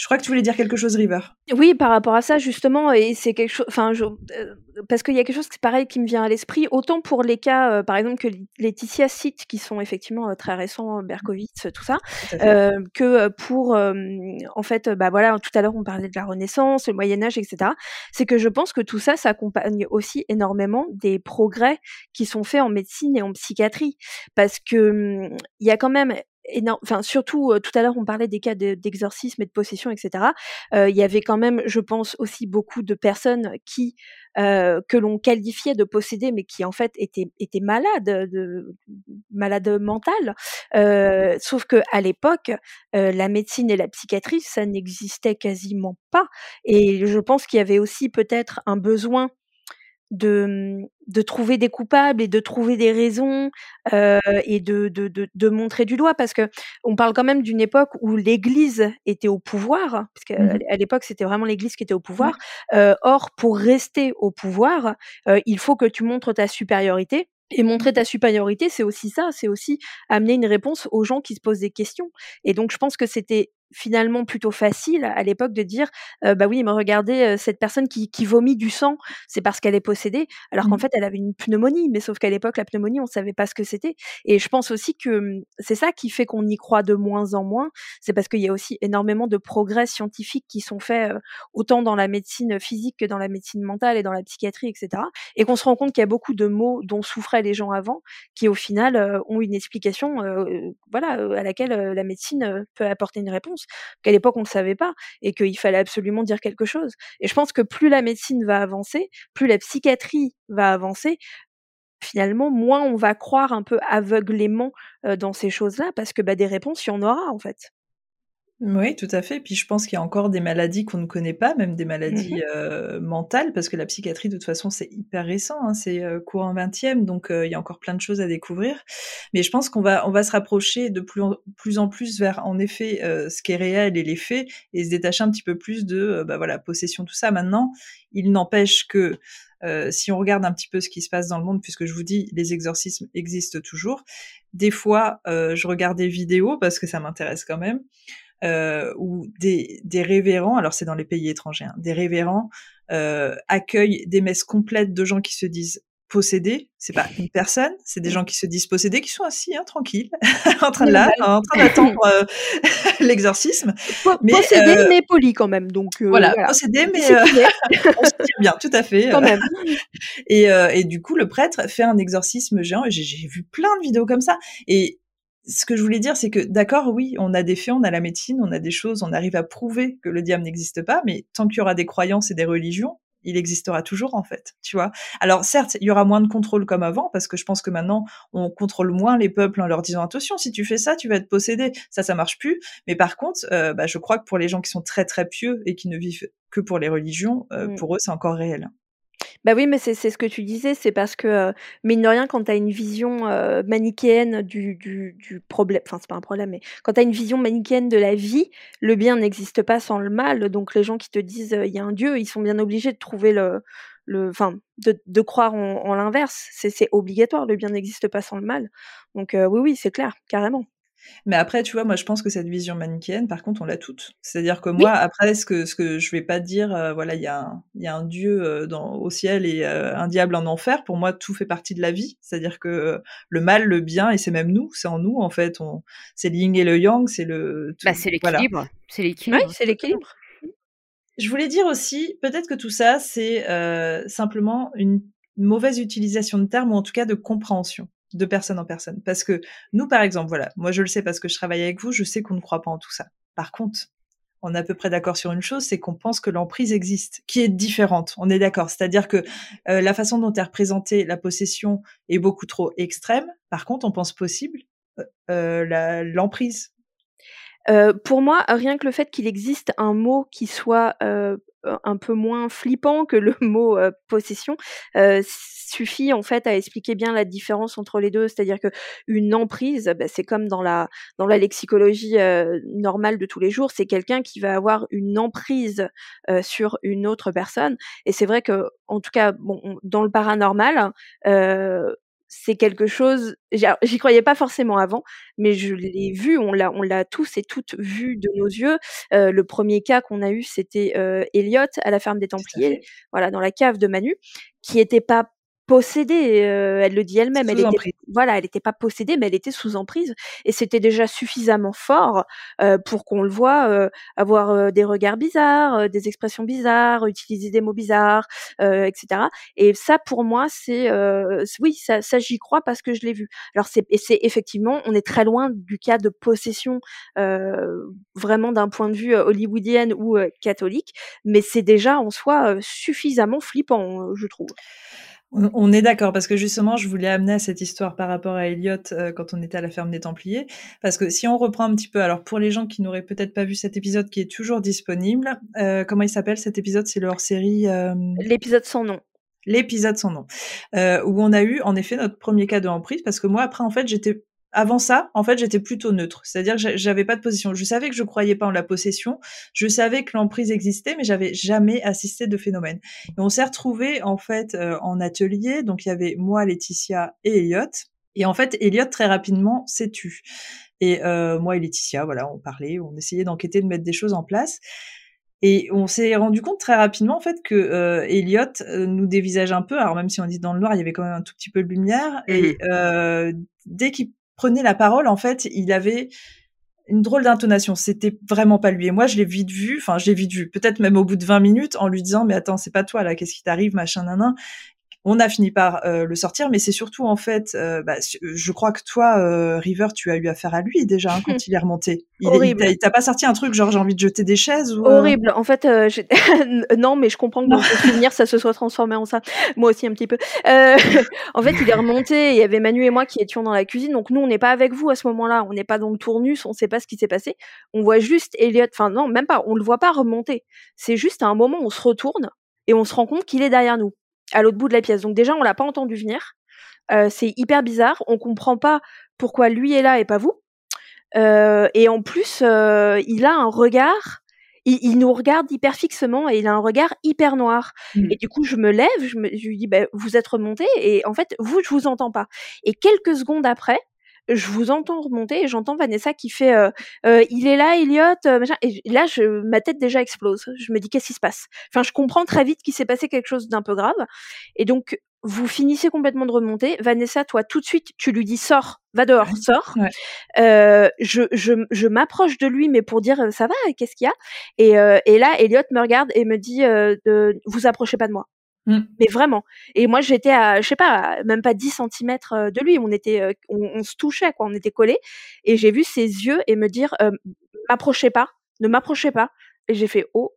Je crois que tu voulais dire quelque chose, River. Oui, par rapport à ça, justement, et c'est quelque chose. Enfin, je- euh, parce qu'il y a quelque chose qui pareil qui me vient à l'esprit, autant pour les cas, euh, par exemple, que Laetitia cite, qui sont effectivement euh, très récents, Berkowitz, tout ça, euh, que pour, en fait, bah voilà, tout à l'heure on parlait de la Renaissance, le Moyen Âge, etc. C'est que je pense que tout ça s'accompagne aussi énormément des progrès qui sont faits en médecine et en psychiatrie, parce que hum, il y a quand même enfin surtout tout à l'heure on parlait des cas de- d'exorcisme et de possession, etc. Il y avait quand même, je pense aussi beaucoup de personnes qui euh, que l'on qualifiait de possédées, mais qui en fait étaient étaient malades, de, malades mentales. Euh, sauf que à l'époque, euh, la médecine et la psychiatrie, ça n'existait quasiment pas. Et je pense qu'il y avait aussi peut-être un besoin de, de trouver des coupables et de trouver des raisons euh, et de, de, de, de montrer du doigt parce que on parle quand même d'une époque où l'Église était au pouvoir, parce qu'à à l'époque c'était vraiment l'Église qui était au pouvoir. Euh, or, pour rester au pouvoir, euh, il faut que tu montres ta supériorité. Et montrer ta supériorité, c'est aussi ça, c'est aussi amener une réponse aux gens qui se posent des questions. Et donc, je pense que c'était finalement plutôt facile à l'époque de dire euh, bah oui mais regardez euh, cette personne qui, qui vomit du sang c'est parce qu'elle est possédée alors qu'en Mhm. fait elle avait une pneumonie mais sauf qu'à l'époque la pneumonie on savait pas ce que c'était et je pense aussi que hum, c'est ça qui fait qu'on y croit de moins en moins c'est parce qu'il y a aussi énormément de progrès scientifiques qui sont faits euh, autant dans la médecine physique que dans la médecine mentale et dans la psychiatrie etc et qu'on se rend compte qu'il y a beaucoup de mots dont souffraient les gens avant qui au final ont une explication voilà à laquelle la médecine peut apporter une réponse qu'à l'époque on ne savait pas et qu'il fallait absolument dire quelque chose. Et je pense que plus la médecine va avancer plus la psychiatrie va avancer finalement moins on va croire un peu aveuglément euh, dans ces choses-là parce que bah, des réponses il y en aura en fait Oui, tout à fait. Puis je pense qu'il y a encore des maladies qu'on ne connaît pas, même des maladies euh, mentales, parce que la psychiatrie, de toute façon, c'est hyper récent, hein, c'est euh, courant 20e, donc euh, il y a encore plein de choses à découvrir. Mais je pense qu'on va, on va se rapprocher de plus en plus, en plus vers, en effet, euh, ce qui est réel et les faits, et se détacher un petit peu plus de, euh, bah voilà, possession, tout ça. Maintenant, il n'empêche que euh, si on regarde un petit peu ce qui se passe dans le monde, puisque je vous dis, les exorcismes existent toujours. Des fois, euh, je regarde des vidéos parce que ça m'intéresse quand même euh, où des, des révérends, alors c'est dans les pays étrangers, hein, des révérends euh, accueillent des messes complètes de gens qui se disent possédés. C'est pas une personne, c'est des gens qui se disent possédés, qui sont assis, hein, tranquilles, (laughs) en train de là, en train d'attendre (laughs) euh, (laughs) l'exorcisme. mais, possédés, euh, mais polis quand même. Donc voilà, possédés, mais on se tire bien, tout à fait. Quand même. et, et du coup, le prêtre fait un exorcisme géant. J'ai vu plein de vidéos comme ça. Et ce que je voulais dire, c'est que d'accord, oui, on a des faits, on a la médecine, on a des choses, on arrive à prouver que le diable n'existe pas, mais tant qu'il y aura des croyances et des religions, il existera toujours en fait, tu vois. Alors certes, il y aura moins de contrôle comme avant parce que je pense que maintenant on contrôle moins les peuples en leur disant attention, si tu fais ça, tu vas être possédé. Ça, ça marche plus. Mais par contre, euh, bah, je crois que pour les gens qui sont très très pieux et qui ne vivent que pour les religions, euh, mmh. pour eux, c'est encore réel. Bah oui, mais c'est ce que tu disais, c'est parce que, mine de rien, quand tu as une vision, manichéenne du du problème enfin, c'est pas un problème, mais quand tu as une vision manichéenne de la vie, le bien n'existe pas sans le mal. Donc les gens qui te disent, il y a un Dieu, ils sont bien obligés de trouver le enfin, de de croire en l'inverse. C'est c'est obligatoire, le bien n'existe pas sans le mal. Donc oui, oui, c'est clair, carrément. Mais après, tu vois, moi, je pense que cette vision manichéenne, par contre, on l'a toute. C'est-à-dire que moi, après, ce que, ce que je vais pas dire, euh, voilà, il y, a un, y a un Dieu euh, dans, au ciel et euh, un diable en enfer. Pour moi, tout fait partie de la vie. C'est-à-dire que le mal, le bien, et c'est même nous, c'est en nous, en fait. On, c'est le yin et le yang, c'est le. Bah, c'est l'équilibre. C'est l'équilibre. Oui, c'est l'équilibre. Je voulais dire aussi, peut-être que tout ça, c'est simplement une mauvaise utilisation de termes, ou en tout cas de compréhension de personne en personne. Parce que nous, par exemple, voilà, moi je le sais parce que je travaille avec vous, je sais qu'on ne croit pas en tout ça. Par contre, on est à peu près d'accord sur une chose, c'est qu'on pense que l'emprise existe, qui est différente. On est d'accord. C'est-à-dire que euh, la façon dont est représentée la possession est beaucoup trop extrême. Par contre, on pense possible euh, euh l'emprise. Pour moi, rien que le fait qu'il existe un mot qui soit un peu moins flippant que le (laughs) mot possession suffit en fait à expliquer bien la différence entre les deux. C'est-à-dire que une emprise, bah, c'est comme dans la dans la lexicologie normale de tous les jours, c'est quelqu'un qui va avoir une emprise sur une autre personne. Et c'est vrai que en tout cas, bon, dans le paranormal, c'est quelque chose. J'y croyais pas forcément avant, mais je l'ai vu. On l'a, on l'a tous et toutes vu de nos yeux. Euh, le premier cas qu'on a eu, c'était euh, Elliot à la ferme des Templiers, voilà, dans la cave de Manu, qui était pas possédée, euh, elle le dit elle-même. Elle était, voilà, elle n'était pas possédée, mais elle était sous emprise, et c'était déjà suffisamment fort euh, pour qu'on le voit euh, avoir des regards bizarres, des expressions bizarres, utiliser des mots bizarres, etc. Et ça, pour moi, c'est oui, ça, ça j'y crois parce que je l'ai vu. Alors c'est, c'est effectivement, on est très loin du cas de possession vraiment d'un point de vue hollywoodien ou catholique, mais c'est déjà en soi suffisamment flippant, je trouve. On est d'accord parce que justement, je voulais amener à cette histoire par rapport à Elliot euh, quand on était à la ferme des Templiers, parce que si on reprend un petit peu, alors pour les gens qui n'auraient peut-être pas vu cet épisode qui est toujours disponible, euh, comment il s'appelle cet épisode? C'est le hors-série. Euh, L'épisode sans nom. L'épisode sans nom, où on a eu en effet notre premier cas de emprise, parce que moi après en fait j'étais avant ça, en fait, j'étais plutôt neutre. C'est-à-dire que j'avais pas de position. Je savais que je croyais pas en la possession. Je savais que l'emprise existait, mais j'avais jamais assisté de phénomène. Et on s'est retrouvés, en fait, euh, en atelier. Donc, il y avait moi, Laetitia et Elliot. Et en fait, Elliot, très rapidement, s'est tu. Et euh, moi et Laetitia, voilà, on parlait, on essayait d'enquêter, de mettre des choses en place. Et on s'est rendu compte très rapidement en fait que euh, Elliot euh, nous dévisage un peu. Alors même si on dit dans le noir, il y avait quand même un tout petit peu de lumière. Et mmh euh, dès qu'il prenait la parole, en fait, il avait une drôle d'intonation. C'était vraiment pas lui. Et moi, je l'ai vite vu, enfin, je l'ai vite vu, peut-être même au bout de 20 minutes, en lui disant, mais attends, c'est pas toi, là, qu'est-ce qui t'arrive, machin, nan, on a fini par euh, le sortir, mais c'est surtout en fait, euh, bah, je crois que toi, euh, River, tu as eu affaire à lui déjà hein, quand (laughs) il est remonté. Il, Horrible. il t'a pas sorti un truc genre j'ai envie de jeter des chaises ou Horrible. En fait, (laughs) non, mais je comprends que dans ce souvenir, ça se soit transformé en ça. Moi aussi un petit peu. (laughs) en fait, il est remonté. Il y avait Manu et moi qui étions dans la cuisine, donc nous, on n'est pas avec vous à ce moment-là. On n'est pas dans le tournus. On sait pas ce qui s'est passé. On voit juste Elliot. Enfin non, même pas. On le voit pas remonter. C'est juste à un moment, on se retourne et on se rend compte qu'il est derrière nous à l'autre bout de la pièce. Donc déjà, on l'a pas entendu venir. Euh, c'est hyper bizarre. On comprend pas pourquoi lui est là et pas vous. Euh, et en plus, euh, il a un regard. Il, nous regarde hyper fixement et il a un regard hyper noir. Mmh. Et du coup, je me lève, je, me, je lui dis, bah, vous êtes remonté et en fait, vous, je vous entends pas. Et quelques secondes après, je vous entends remonter et j'entends Vanessa qui fait euh, euh, il est là Elliot euh, machin et là je ma tête déjà explose je me dis qu'est-ce qui se passe? Enfin je comprends très vite qu'il s'est passé quelque chose d'un peu grave et donc vous finissez complètement de remonter. Vanessa, toi, tout de suite, tu lui dis sors, va dehors, sors. Ouais. Euh, je je, je m'approche de lui, mais pour dire ça va, qu'est-ce qu'il y a? Et, euh, et là, Elliot me regarde et me dit euh, de vous approchez pas de moi. Mm. Mais vraiment. Et moi, j'étais à, je sais pas, même pas 10 cm de lui. On était, euh, on, se touchait, quoi. On était collés. Et j'ai vu ses yeux et me dire, euh, m'approchez pas, ne m'approchez pas. Et j'ai fait, oh,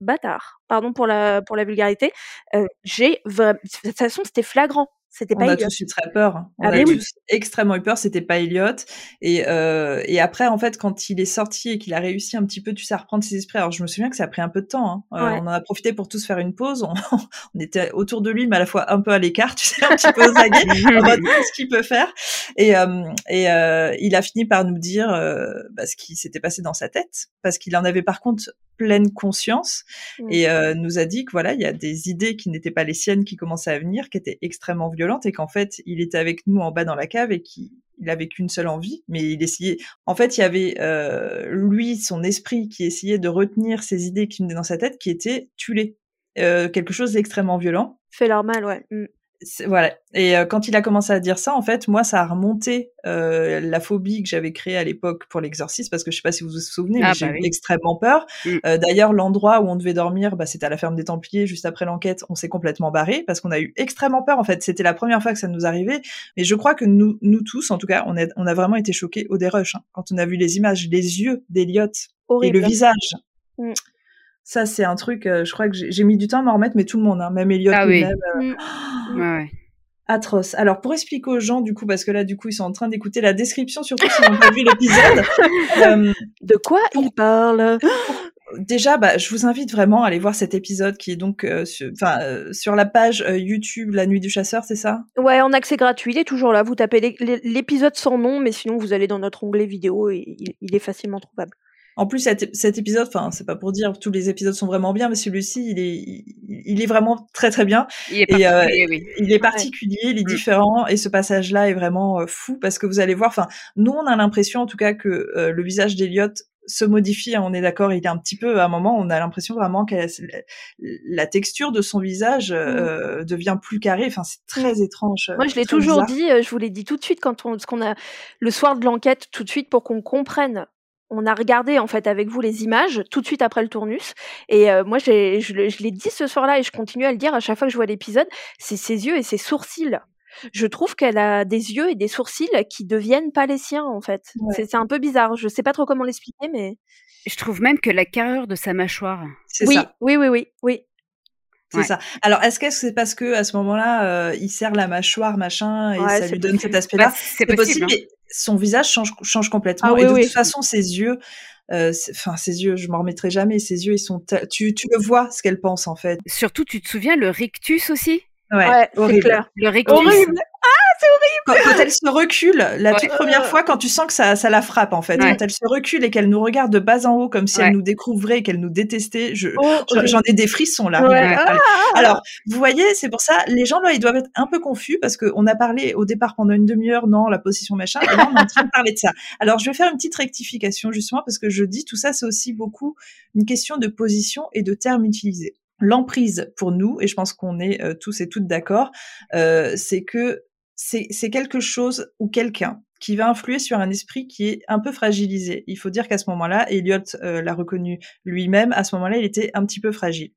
bâtard. Pardon pour la, pour la vulgarité. Euh, j'ai, de toute façon, c'était flagrant. C'était On pas a Elliot. tous eu très peur. hein. On Ah, a oui. tous extrêmement eu peur. C'était pas Elliot. Et, euh, et après, en fait, quand il est sorti et qu'il a réussi un petit peu, tu sais, à reprendre ses esprits. Alors, je me souviens que ça a pris un peu de temps. hein. Euh, on en a profité pour tous faire une pause. On, (laughs) on était autour de lui, mais à la fois un peu à l'écart, tu sais, un petit peu aux aguets, en mode (laughs) ce qu'il peut faire? Et, euh, et il a fini par nous dire bah, ce qui s'était passé dans sa tête, parce qu'il en avait par contre pleine conscience Mm. et euh, nous a dit que voilà, il y a des idées qui n'étaient pas les siennes qui commençaient à venir, qui étaient extrêmement violentes et qu'en fait, il était avec nous en bas dans la cave et qu'il il avait qu'une seule envie, mais il essayait. En fait, il y avait euh, lui, son esprit, qui essayait de retenir ces idées qui venaient dans sa tête, qui étaient tuer euh, quelque chose d'extrêmement violent. Fait leur mal, ouais. Mm. Voilà. Et euh, quand il a commencé à dire ça, en fait, moi, ça a remonté euh, la phobie que j'avais créée à l'époque pour l'exorcisme, parce que je sais pas si vous vous souvenez, Ah, mais j'ai bah eu oui. extrêmement peur. Mm. Euh, D'ailleurs, l'endroit où on devait dormir, bah, c'était à la ferme des Templiers. Juste après l'enquête, on s'est complètement barré parce qu'on a eu extrêmement peur. En fait, c'était la première fois que ça nous arrivait. Mais je crois que nous, nous tous, en tout cas, on a, on a vraiment été choqués au dérush hein, quand on a vu les images, les yeux d'Eliot et le visage. Mm. Ça, c'est un truc. euh, je crois que j'ai mis du temps à m'en remettre, mais tout le monde, hein, même Elliot Ah oui. euh, Mm. Ouais, ouais. atroce. Alors pour expliquer aux gens du coup parce que là du coup ils sont en train d'écouter la description surtout s'ils n'ont pas vu l'épisode. (laughs) euh, De quoi il parle déjà bah je vous invite vraiment à aller voir cet épisode qui est donc euh, sur, enfin euh, sur la page euh, YouTube La Nuit du Chasseur, c'est ça? Ouais, en accès gratuit, il est toujours là. Vous tapez l'é- l'é- l'épisode sans nom, mais sinon vous allez dans notre onglet vidéo et il, il est facilement trouvable. En plus cet, cet épisode, enfin c'est pas pour dire tous les épisodes sont vraiment bien, mais celui-ci il est il, il est vraiment très très bien. Il est Et, euh, particulier, oui. Il est particulier, il est Mm. différent et ce passage-là est vraiment euh, fou parce que vous allez voir. Enfin, nous on a l'impression en tout cas que euh, le visage d'Eliot se modifie. hein, on est d'accord, il est un petit peu à un moment, on a l'impression vraiment que la, la texture de son visage euh, devient plus carrée. Enfin, c'est très étrange. Mm. Moi, je l'ai toujours bizarre. dit, je vous l'ai dit tout de suite quand on, parce qu'on a le soir de l'enquête, tout de suite pour qu'on comprenne. On a regardé en fait avec vous les images tout de suite après le tournus et euh, moi j'ai, je, je l'ai dit ce soir-là et je continue à le dire à chaque fois que je vois l'épisode, c'est ses yeux et ses sourcils. Je trouve qu'elle a des yeux et des sourcils qui deviennent pas les siens en fait. Ouais. C'est, un peu bizarre. Je sais pas trop comment l'expliquer, mais Je trouve même que la carrure de sa mâchoire. Oui, ça. oui, oui, oui, oui. C'est Ouais. ça. Alors, est-ce que c'est parce que à ce moment-là, euh, il serre la mâchoire, machin, et Ouais, ça lui donne possible. cet aspect-là? Bah, c'est possible. possible, hein. mais son visage change, change complètement. Ah et oui, de oui. toute façon, ses yeux, euh, enfin, ses yeux, je m'en remettrai jamais. Ses yeux, ils sont, tu, tu le vois ce qu'elle pense en fait. Surtout, tu te souviens le rictus aussi? Ouais, Ouais, c'est horrible. clair. Le rictus. Horrible. Quand, quand elle se recule, la Ouais. toute première fois, quand tu sens que ça, ça la frappe en fait, Ouais. quand elle se recule et qu'elle nous regarde de bas en haut comme si Ouais. elle nous découvrait et qu'elle nous détestait, je, Oh, j'en- ai des frissons là. Qu'à Ah, parler. Alors, vous voyez, c'est pour ça, les gens là, ils doivent être un peu confus parce qu'on a parlé au départ pendant une demi-heure, non, la position machin, et là, on est en train de parler de ça. Alors, je vais faire une petite rectification justement parce que je dis tout ça, c'est aussi beaucoup une question de position et de termes utilisés. L'emprise pour nous, et je pense qu'on est euh, tous et toutes d'accord, euh, c'est que c'est quelque chose ou quelqu'un qui va influer sur un esprit qui est un peu fragilisé. Il faut dire qu'à ce moment-là, Elliot euh, l'a reconnu lui-même, à ce moment-là, il était un petit peu fragile.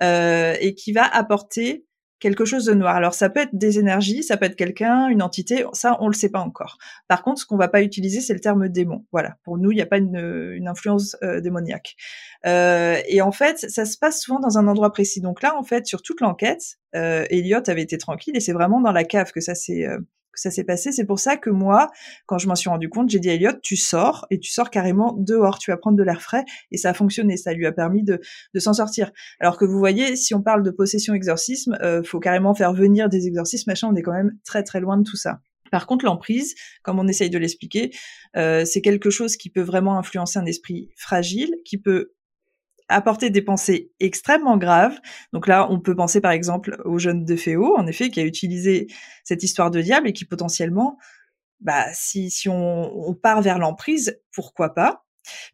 Et qui va apporter quelque chose de noir. Alors ça peut être des énergies, ça peut être quelqu'un, une entité, ça on le sait pas encore. Par contre, ce qu'on va pas utiliser, c'est le terme démon. Voilà, pour nous, il n'y a pas une, influence euh, démoniaque. Euh, et en fait, ça se passe souvent dans un endroit précis. Donc là, en fait, sur toute l'enquête, euh, Elliot avait été tranquille et c'est vraiment dans la cave que ça s'est que ça s'est passé. C'est pour ça que moi, quand je m'en suis rendu compte, j'ai dit à Elliot, tu sors et tu sors carrément dehors, tu vas prendre de l'air frais et ça a fonctionné. Ça lui a permis de, de s'en sortir. Alors que vous voyez, si on parle de possession exorcisme, euh, faut carrément faire venir des exorcismes, machin. On est quand même très très loin de tout ça. Par contre, l'emprise, comme on essaye de l'expliquer, euh, c'est quelque chose qui peut vraiment influencer un esprit fragile, qui peut apporter des pensées extrêmement graves. Donc là, on peut penser par exemple au jeune de Féo, en effet, qui a utilisé cette histoire de diable et qui potentiellement, bah, si, si on, on part vers l'emprise, pourquoi pas?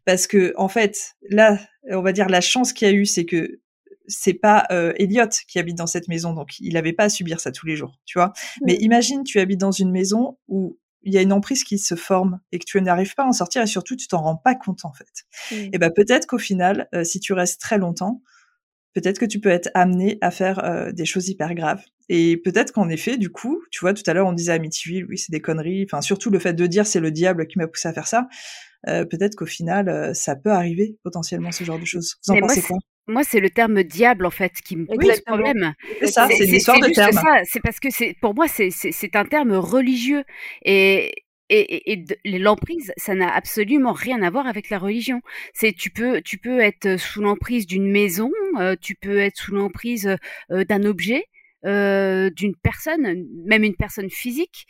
Parce que en fait, là, on va dire la chance qu'il y a eu, c'est que c'est pas euh, Elliot qui habite dans cette maison, donc il n'avait pas à subir ça tous les jours, tu vois? Mais imagine, tu habites dans une maison où il y a une emprise qui se forme et que tu n'arrives pas à en sortir et surtout tu t'en rends pas compte en fait. Et ben peut-être qu'au final, euh, si tu restes très longtemps, peut-être que tu peux être amené à faire euh, des choses hyper graves. Et peut-être qu'en effet, du coup, tu vois, tout à l'heure on disait Amityville, oui, c'est des conneries. Enfin, surtout le fait de dire c'est le diable qui m'a poussé à faire ça. Euh, peut-être qu'au final, euh, ça peut arriver potentiellement ce genre de choses. Vous en pensez quoi? Moi, c'est le terme diable en fait qui me pose problème. C'est ça, c'est l'histoire de terme. C'est parce que c'est pour moi c'est un terme religieux et et, et, l'emprise, ça n'a absolument rien à voir avec la religion. C'est tu peux tu peux être sous l'emprise d'une maison, euh, tu peux être sous l'emprise euh, d'un objet, euh, d'une personne, même une personne physique.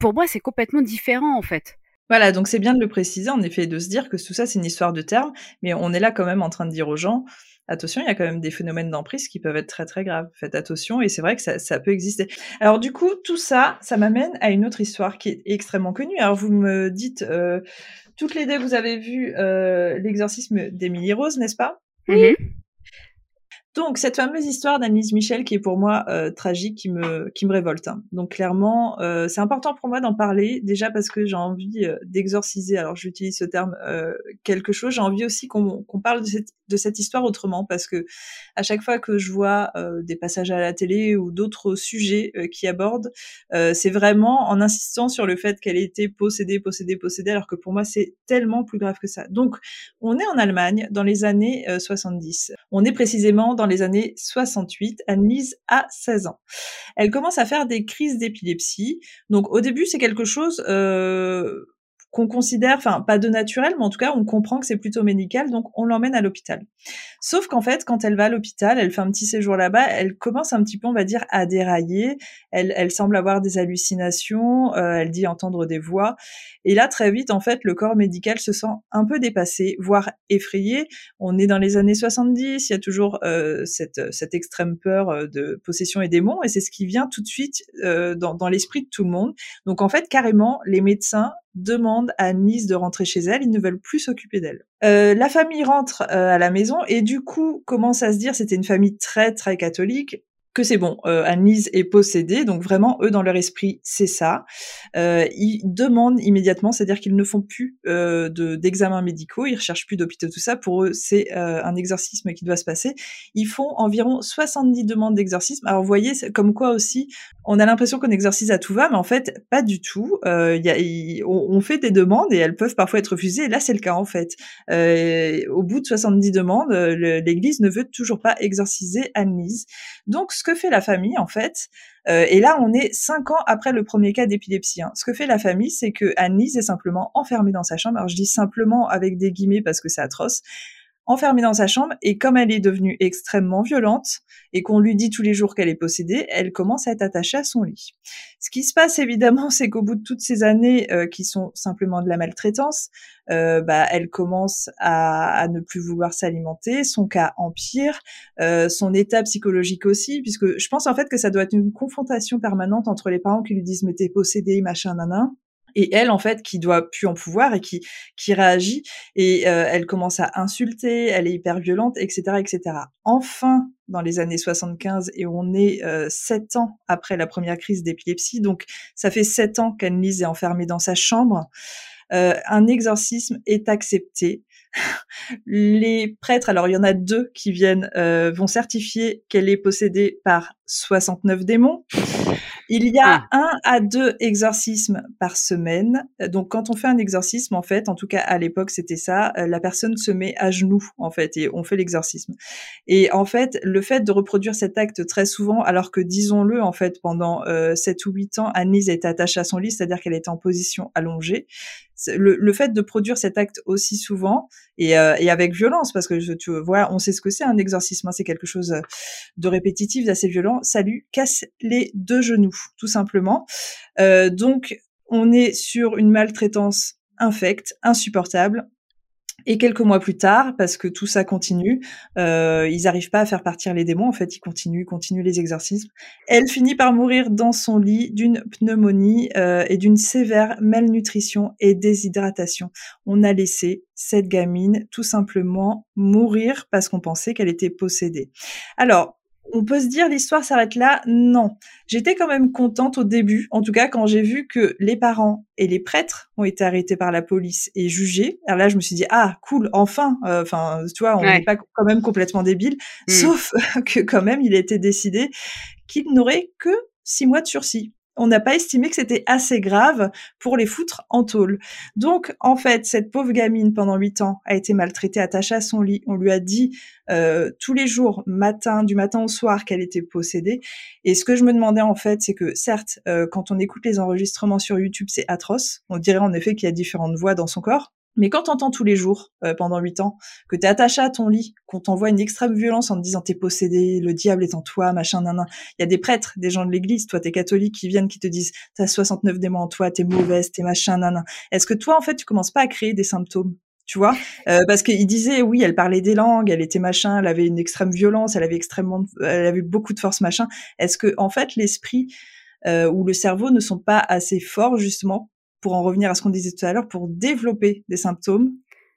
pour moi, c'est complètement différent en fait. Voilà, donc c'est bien de le préciser, en effet, de se dire que tout ça, c'est une histoire de terme, mais on est là quand même en train de dire aux gens, attention, il y a quand même des phénomènes d'emprise qui peuvent être très très graves. Faites attention, et c'est vrai que ça, ça, peut exister. Alors du coup, tout ça, ça m'amène à une autre histoire qui est extrêmement connue. Alors vous me dites, euh, toutes les deux, vous avez vu euh, l'exorcisme d'Émilie Rose, n'est-ce pas? Oui. Donc cette fameuse histoire d'Annelise Michel qui est pour moi euh, tragique, qui me qui me révolte. Hein. Donc clairement, euh, c'est important pour moi d'en parler déjà parce que j'ai envie euh, d'exorciser. Alors j'utilise ce terme quelque chose. J'ai envie aussi qu'on qu'on parle de cette, de cette histoire autrement parce que à chaque fois que je vois des passages à la télé ou d'autres sujets qui abordent, c'est vraiment en insistant sur le fait qu'elle ait été possédée, possédée, possédée, alors que pour moi c'est tellement plus grave que ça. Donc on est en Allemagne dans les années 70. On est précisément dans les années 68. Annelise a 16 ans. Elle commence à faire des crises d'épilepsie. Donc au début, c'est quelque chose euh, qu'on considère, enfin pas de naturel, mais en tout cas on comprend que c'est plutôt médical, donc on l'emmène à l'hôpital. Sauf qu'en fait, quand elle va à l'hôpital, elle fait un petit séjour là-bas, elle commence un petit peu, on va dire, à dérailler. Elle, elle semble avoir des hallucinations, euh, elle dit entendre des voix. Et là, très vite, en fait, le corps médical se sent un peu dépassé, voire effrayé. On est dans les années 70, il y a toujours euh, cette, cette extrême peur euh, de possession et démons, et c'est ce qui vient tout de suite euh, dans, dans l'esprit de tout le monde. Donc en fait, carrément, les médecins demande à Nice de rentrer chez elle, ils ne veulent plus s'occuper d'elle. Euh, la famille rentre euh, à la maison et du coup commence à se dire, c'était une famille très très catholique, que c'est bon, euh, Annelise est possédée, donc vraiment, eux, dans leur esprit, c'est ça. Euh, ils demandent immédiatement, c'est-à-dire qu'ils ne font plus euh, d'examens médicaux, ils recherchent plus d'hôpitaux, tout ça. Pour eux, c'est euh, un exorcisme qui doit se passer. Ils font environ 70 demandes d'exorcisme. Alors, vous voyez, comme quoi aussi, on a l'impression qu'on exorcise à tout va, mais en fait, pas du tout. Euh, y a, on, fait des demandes et elles peuvent parfois être refusées. Là, c'est le cas, en fait. au bout de 70 demandes, l'Église ne veut toujours pas exorciser Annelise. Donc, ce que fait la famille, en fait, euh, et là, on est cinq ans après le premier cas d'épilepsie. Hein. Ce que fait la famille, c'est que Annelise est simplement enfermée dans sa chambre. Alors, je dis simplement avec des guillemets parce que c'est atroce enfermée dans sa chambre et comme elle est devenue extrêmement violente et qu'on lui dit tous les jours qu'elle est possédée, elle commence à être attachée à son lit. Ce qui se passe évidemment, (laughs) c'est qu'au bout de toutes ces années euh, qui sont simplement de la maltraitance, euh, bah, elle commence à, ne plus vouloir s'alimenter, son cas empire, euh, son état psychologique aussi, puisque je pense en fait que ça doit être une confrontation permanente entre les parents qui lui disent mais t'es possédée, machin, nanan, et elle en fait qui doit plus en pouvoir et qui qui réagit et euh, elle commence à insulter, elle est hyper violente, etc., etc. Enfin, dans les années 75 et on est euh, sept ans après la première crise d'épilepsie, donc ça fait sept ans qu'Annelise est enfermée dans sa chambre. Euh, un exorcisme est accepté. (laughs) Les prêtres, alors il y en a deux qui viennent, vont certifier qu'elle est possédée par 69 démons. Il y a ah. un à deux exorcismes par semaine. Donc, quand on fait un exorcisme, en fait, en tout cas à l'époque, c'était ça. Euh, la personne se met à genoux, en fait, et on fait l'exorcisme. Et en fait, le fait de reproduire cet acte très souvent, alors que disons-le, en fait, pendant euh, 7 ou 8 ans, Annelise était attachée à son lit, c'est-à-dire qu'elle était en position allongée. Le, le, fait de produire cet acte aussi souvent et, euh, et avec violence, parce que je, tu vois, on sait ce que c'est un exorcisme, hein, c'est quelque chose de répétitif, d'assez violent. Ça lui casse les deux genoux tout simplement. Euh, donc, on est sur une maltraitance infecte, insupportable. Et quelques mois plus tard, parce que tout ça continue, euh, ils n'arrivent pas à faire partir les démons. En fait, ils continuent, continuent les exorcismes. Elle finit par mourir dans son lit d'une pneumonie euh, et d'une sévère malnutrition et déshydratation. On a laissé cette gamine tout simplement mourir parce qu'on pensait qu'elle était possédée. Alors, on peut se dire l'histoire s'arrête là? Non. J'étais quand même contente au début, en tout cas quand j'ai vu que les parents et les prêtres ont été arrêtés par la police et jugés. Alors là, je me suis dit ah cool, enfin. Euh, enfin, tu vois, on n'est pas quand même complètement débile, mmh. sauf (laughs) que quand même il a été décidé qu'il n'aurait que six mois de sursis on n'a pas estimé que c'était assez grave pour les foutre en tôle. Donc, en fait, cette pauvre gamine, pendant huit ans, a été maltraitée, attachée à son lit. On lui a dit euh, tous les jours, matin, du matin au soir, qu'elle était possédée. Et ce que je me demandais, en fait, c'est que, certes, euh, quand on écoute les enregistrements sur YouTube, c'est atroce. On dirait en effet qu'il y a différentes voix dans son corps. Mais quand t'entends tous les jours, euh, pendant huit ans, que t'es attaché à ton lit, qu'on t'envoie une extrême violence en te disant t'es possédé, le diable est en toi, machin, nan, Il y a des prêtres, des gens de l'église, toi t'es catholique, qui viennent, qui te disent t'as 69 démons en toi, t'es mauvaise, t'es machin, nan, Est-ce que toi, en fait, tu commences pas à créer des symptômes tu vois? Euh, parce qu'il disait oui elle parlait des langues elle était machin elle avait une extrême violence elle avait extrêmement elle avait beaucoup de force machin. Est-ce que en fait l'esprit euh, ou le cerveau ne sont pas assez forts justement pour en revenir à ce qu'on disait tout à l'heure, pour développer des symptômes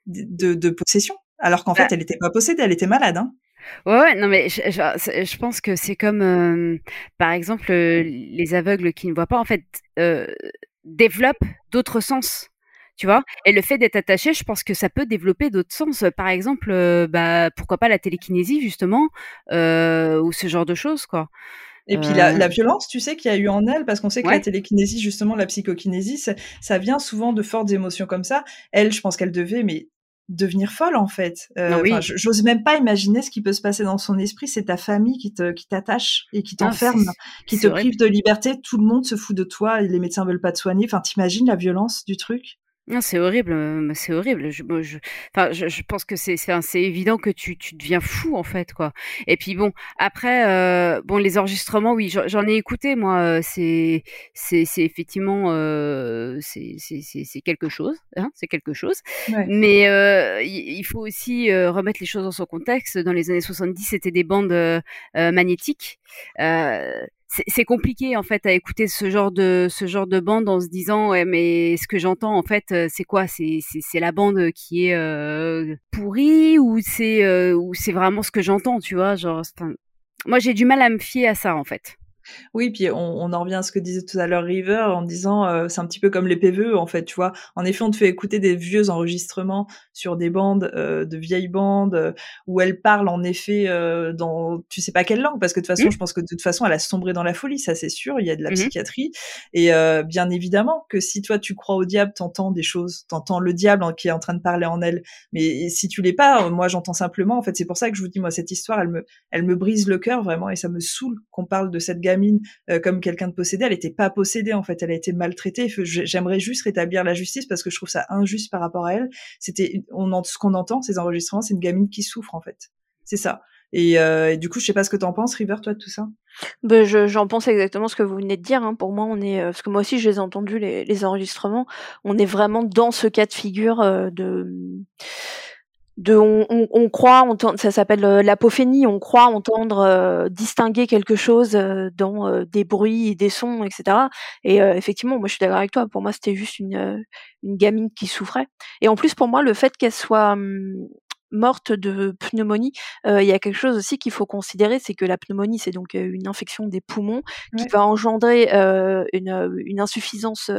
de, possession, alors qu'en fait, bah elle n'était pas possédée, elle était malade. Hein. Ouais, non, mais je, pense que c'est comme, euh, par exemple, euh, les aveugles qui ne voient pas, en fait, euh, développent d'autres sens. Tu vois Et le fait d'être attaché, je pense que ça peut développer d'autres sens. Par exemple, bah, pourquoi pas la télékinésie, justement, ou ce genre de choses, quoi. Et puis la, la, violence, tu sais, qu'il y a eu en elle, parce qu'on sait que la télékinésie, justement, la psychokinésie, ça vient souvent de fortes émotions comme ça. Elle, je pense qu'elle devait, mais devenir folle en fait. Euh, oui. J'ose même pas imaginer ce qui peut se passer dans son esprit. C'est ta famille qui te qui t'attache et qui t'enferme, qui te prive de liberté. Tout le monde se fout de toi et les médecins veulent pas te soigner. Enfin, t'imagines la violence du truc? Non, c'est horrible, euh, c'est horrible. Je, je, enfin, je, je pense que c'est, c'est, évident que tu, tu deviens fou en fait, quoi. Et puis bon, après, euh, bon, les enregistrements, oui, j'en ai écouté moi. Euh, c'est, c'est, c'est effectivement, euh, c'est, quelque chose, hein, c'est quelque chose. Mais euh, il faut aussi remettre les choses dans son contexte. Dans les années 70, c'était des bandes magnétiques. Euh, c'est compliqué en fait à écouter ce genre de ce genre de bande en se disant ouais mais ce que j'entends en fait euh, c'est quoi? C'est c'est la bande qui est euh, pourrie ou c'est euh, ou c'est vraiment ce que j'entends tu vois? Genre moi j'ai du mal à me fier à ça en fait oui, puis on, on, en revient à ce que disait tout à l'heure River en disant euh, c'est un petit peu comme les PVE en fait, tu vois. En effet, on te fait écouter des vieux enregistrements sur des bandes, euh, de vieilles bandes, euh, où elle parle en effet dans tu sais pas quelle langue, parce que de toute façon, mmh. je pense que de toute façon, elle a sombré dans la folie, ça c'est sûr. Il y a de la mmh psychiatrie et bien évidemment que si toi tu crois au diable, t'entends des choses, t'entends le diable qui est en train de parler en elle. Mais si tu l'es pas, moi j'entends simplement. En fait, c'est pour ça que je vous dis moi cette histoire, elle me, elle me brise le cœur vraiment et ça me saoule qu'on parle de cette euh, comme quelqu'un de possédé. Elle n'était pas possédée en fait, elle a été maltraitée. J'aimerais juste rétablir la justice parce que je trouve ça injuste par rapport à elle. C'était, on ce qu'on entend ces enregistrements, c'est une gamine qui souffre en fait. C'est ça. Et, euh, du coup, je sais pas ce que t'en penses, River, toi, de tout ça? Ben, j'en pense exactement ce que vous venez de dire. Hein. Pour moi, on est, euh, parce que moi aussi, je les ai entendus les, les enregistrements. On est vraiment dans ce cas de figure de de on, on, on croit entendre ça s'appelle euh, l'apophénie on croit entendre euh, distinguer quelque chose euh, dans des bruits des sons etc et effectivement moi je suis d'accord avec toi. Pour moi c'était juste une une gamine qui souffrait. Et en plus pour moi le fait qu'elle soit hum, morte de pneumonie, il y a quelque chose aussi qu'il faut considérer, c'est que la pneumonie, c'est donc une infection des poumons qui va engendrer une, une, insuffisance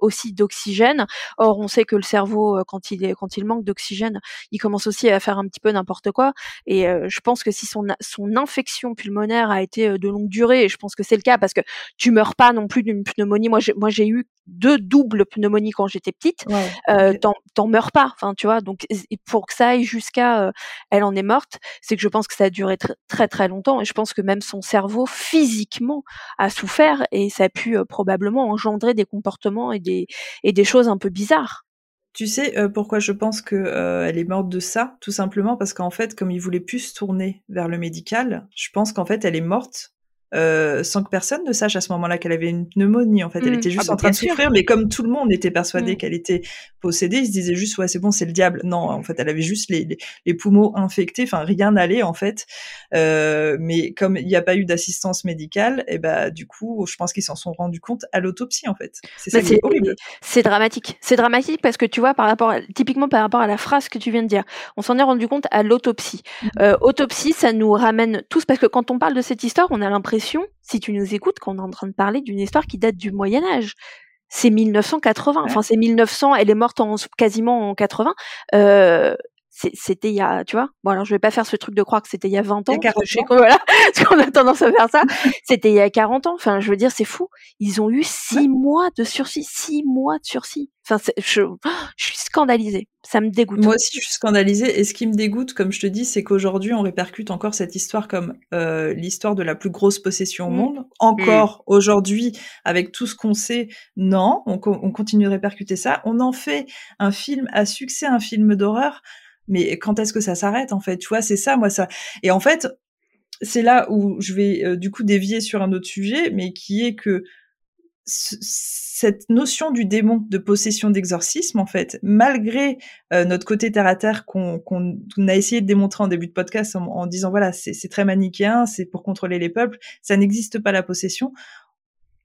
aussi d'oxygène. Or, on sait que le cerveau, quand il est, quand il manque d'oxygène, il commence aussi à faire un petit peu n'importe quoi. Et je pense que si son, son infection pulmonaire a été de longue durée, et je pense que c'est le cas parce que tu meurs pas non plus d'une pneumonie. Moi, j'ai eu deux doubles pneumonies quand j'étais petite. Ouais. t'en, meurs pas. Enfin, tu vois. Donc, pour que ça aille jusqu'à cas, elle en est morte, c'est que je pense que ça a duré très très longtemps et je pense que même son cerveau physiquement a souffert et ça a pu probablement engendrer des comportements et des et des choses un peu bizarres. Tu sais pourquoi je pense que elle est morte de ça Tout simplement parce qu'en fait, comme il voulait plus se tourner vers le médical, je pense qu'en fait, elle est morte euh, sans que personne ne sache à ce moment-là qu'elle avait une pneumonie. En fait, elle Mmh. était juste Ah bah, en train de sûr. souffrir, mais comme tout le monde était persuadé Mmh. qu'elle était possédée, ils se disaient juste ouais c'est bon c'est le diable. Non, en fait, elle avait juste les, les, les poumons infectés. Enfin, rien n'allait en fait. Euh, mais comme il n'y a pas eu d'assistance médicale, et bah du coup, je pense qu'ils s'en sont rendus compte à l'autopsie en fait. C'est c'est horrible. c'est dramatique. C'est dramatique parce que tu vois, par rapport, à- typiquement par rapport à la phrase que tu viens de dire, on s'en est rendu compte à l'autopsie. Mmh. Euh, autopsie, ça nous ramène tous parce que quand on parle de cette histoire, on a l'impression, si tu nous écoutes, qu'on est en train de parler d'une histoire qui date du Moyen Âge. C'est 1980, enfin c'est 1900. Elle est morte en quasiment en 80. Euh, c'était il y a, tu vois? Bon alors je vais pas faire ce truc de croire que c'était il y a 20 Il y a ans, parce que 40 je sais ans. qu'on (laughs) voilà, parce qu'on a tendance à faire ça. (laughs) C'était il y a 40 ans. Enfin, je veux dire, c'est fou. Ils ont eu six mois de sursis, six mois de sursis. Enfin, je, je suis scandalisée. Ça me dégoûte. Moi aussi, je suis scandalisée. Et ce qui me dégoûte, comme je te dis, c'est qu'aujourd'hui, on répercute encore cette histoire comme euh, l'histoire de la plus grosse possession au Mm. monde. Encore aujourd'hui, avec tout ce qu'on sait, non, on continue de répercuter ça. On en fait un film à succès, un film d'horreur. Mais quand est-ce que ça s'arrête, en fait? Tu vois, c'est ça, moi, ça. Et en fait, c'est là où je vais euh, du coup dévier sur un autre sujet, mais qui est que ce- cette notion du démon de possession d'exorcisme, en fait, malgré euh, notre côté terre à terre qu'on a essayé de démontrer en début de podcast en, en disant voilà c'est très manichéen, c'est pour contrôler les peuples, ça n'existe pas la possession.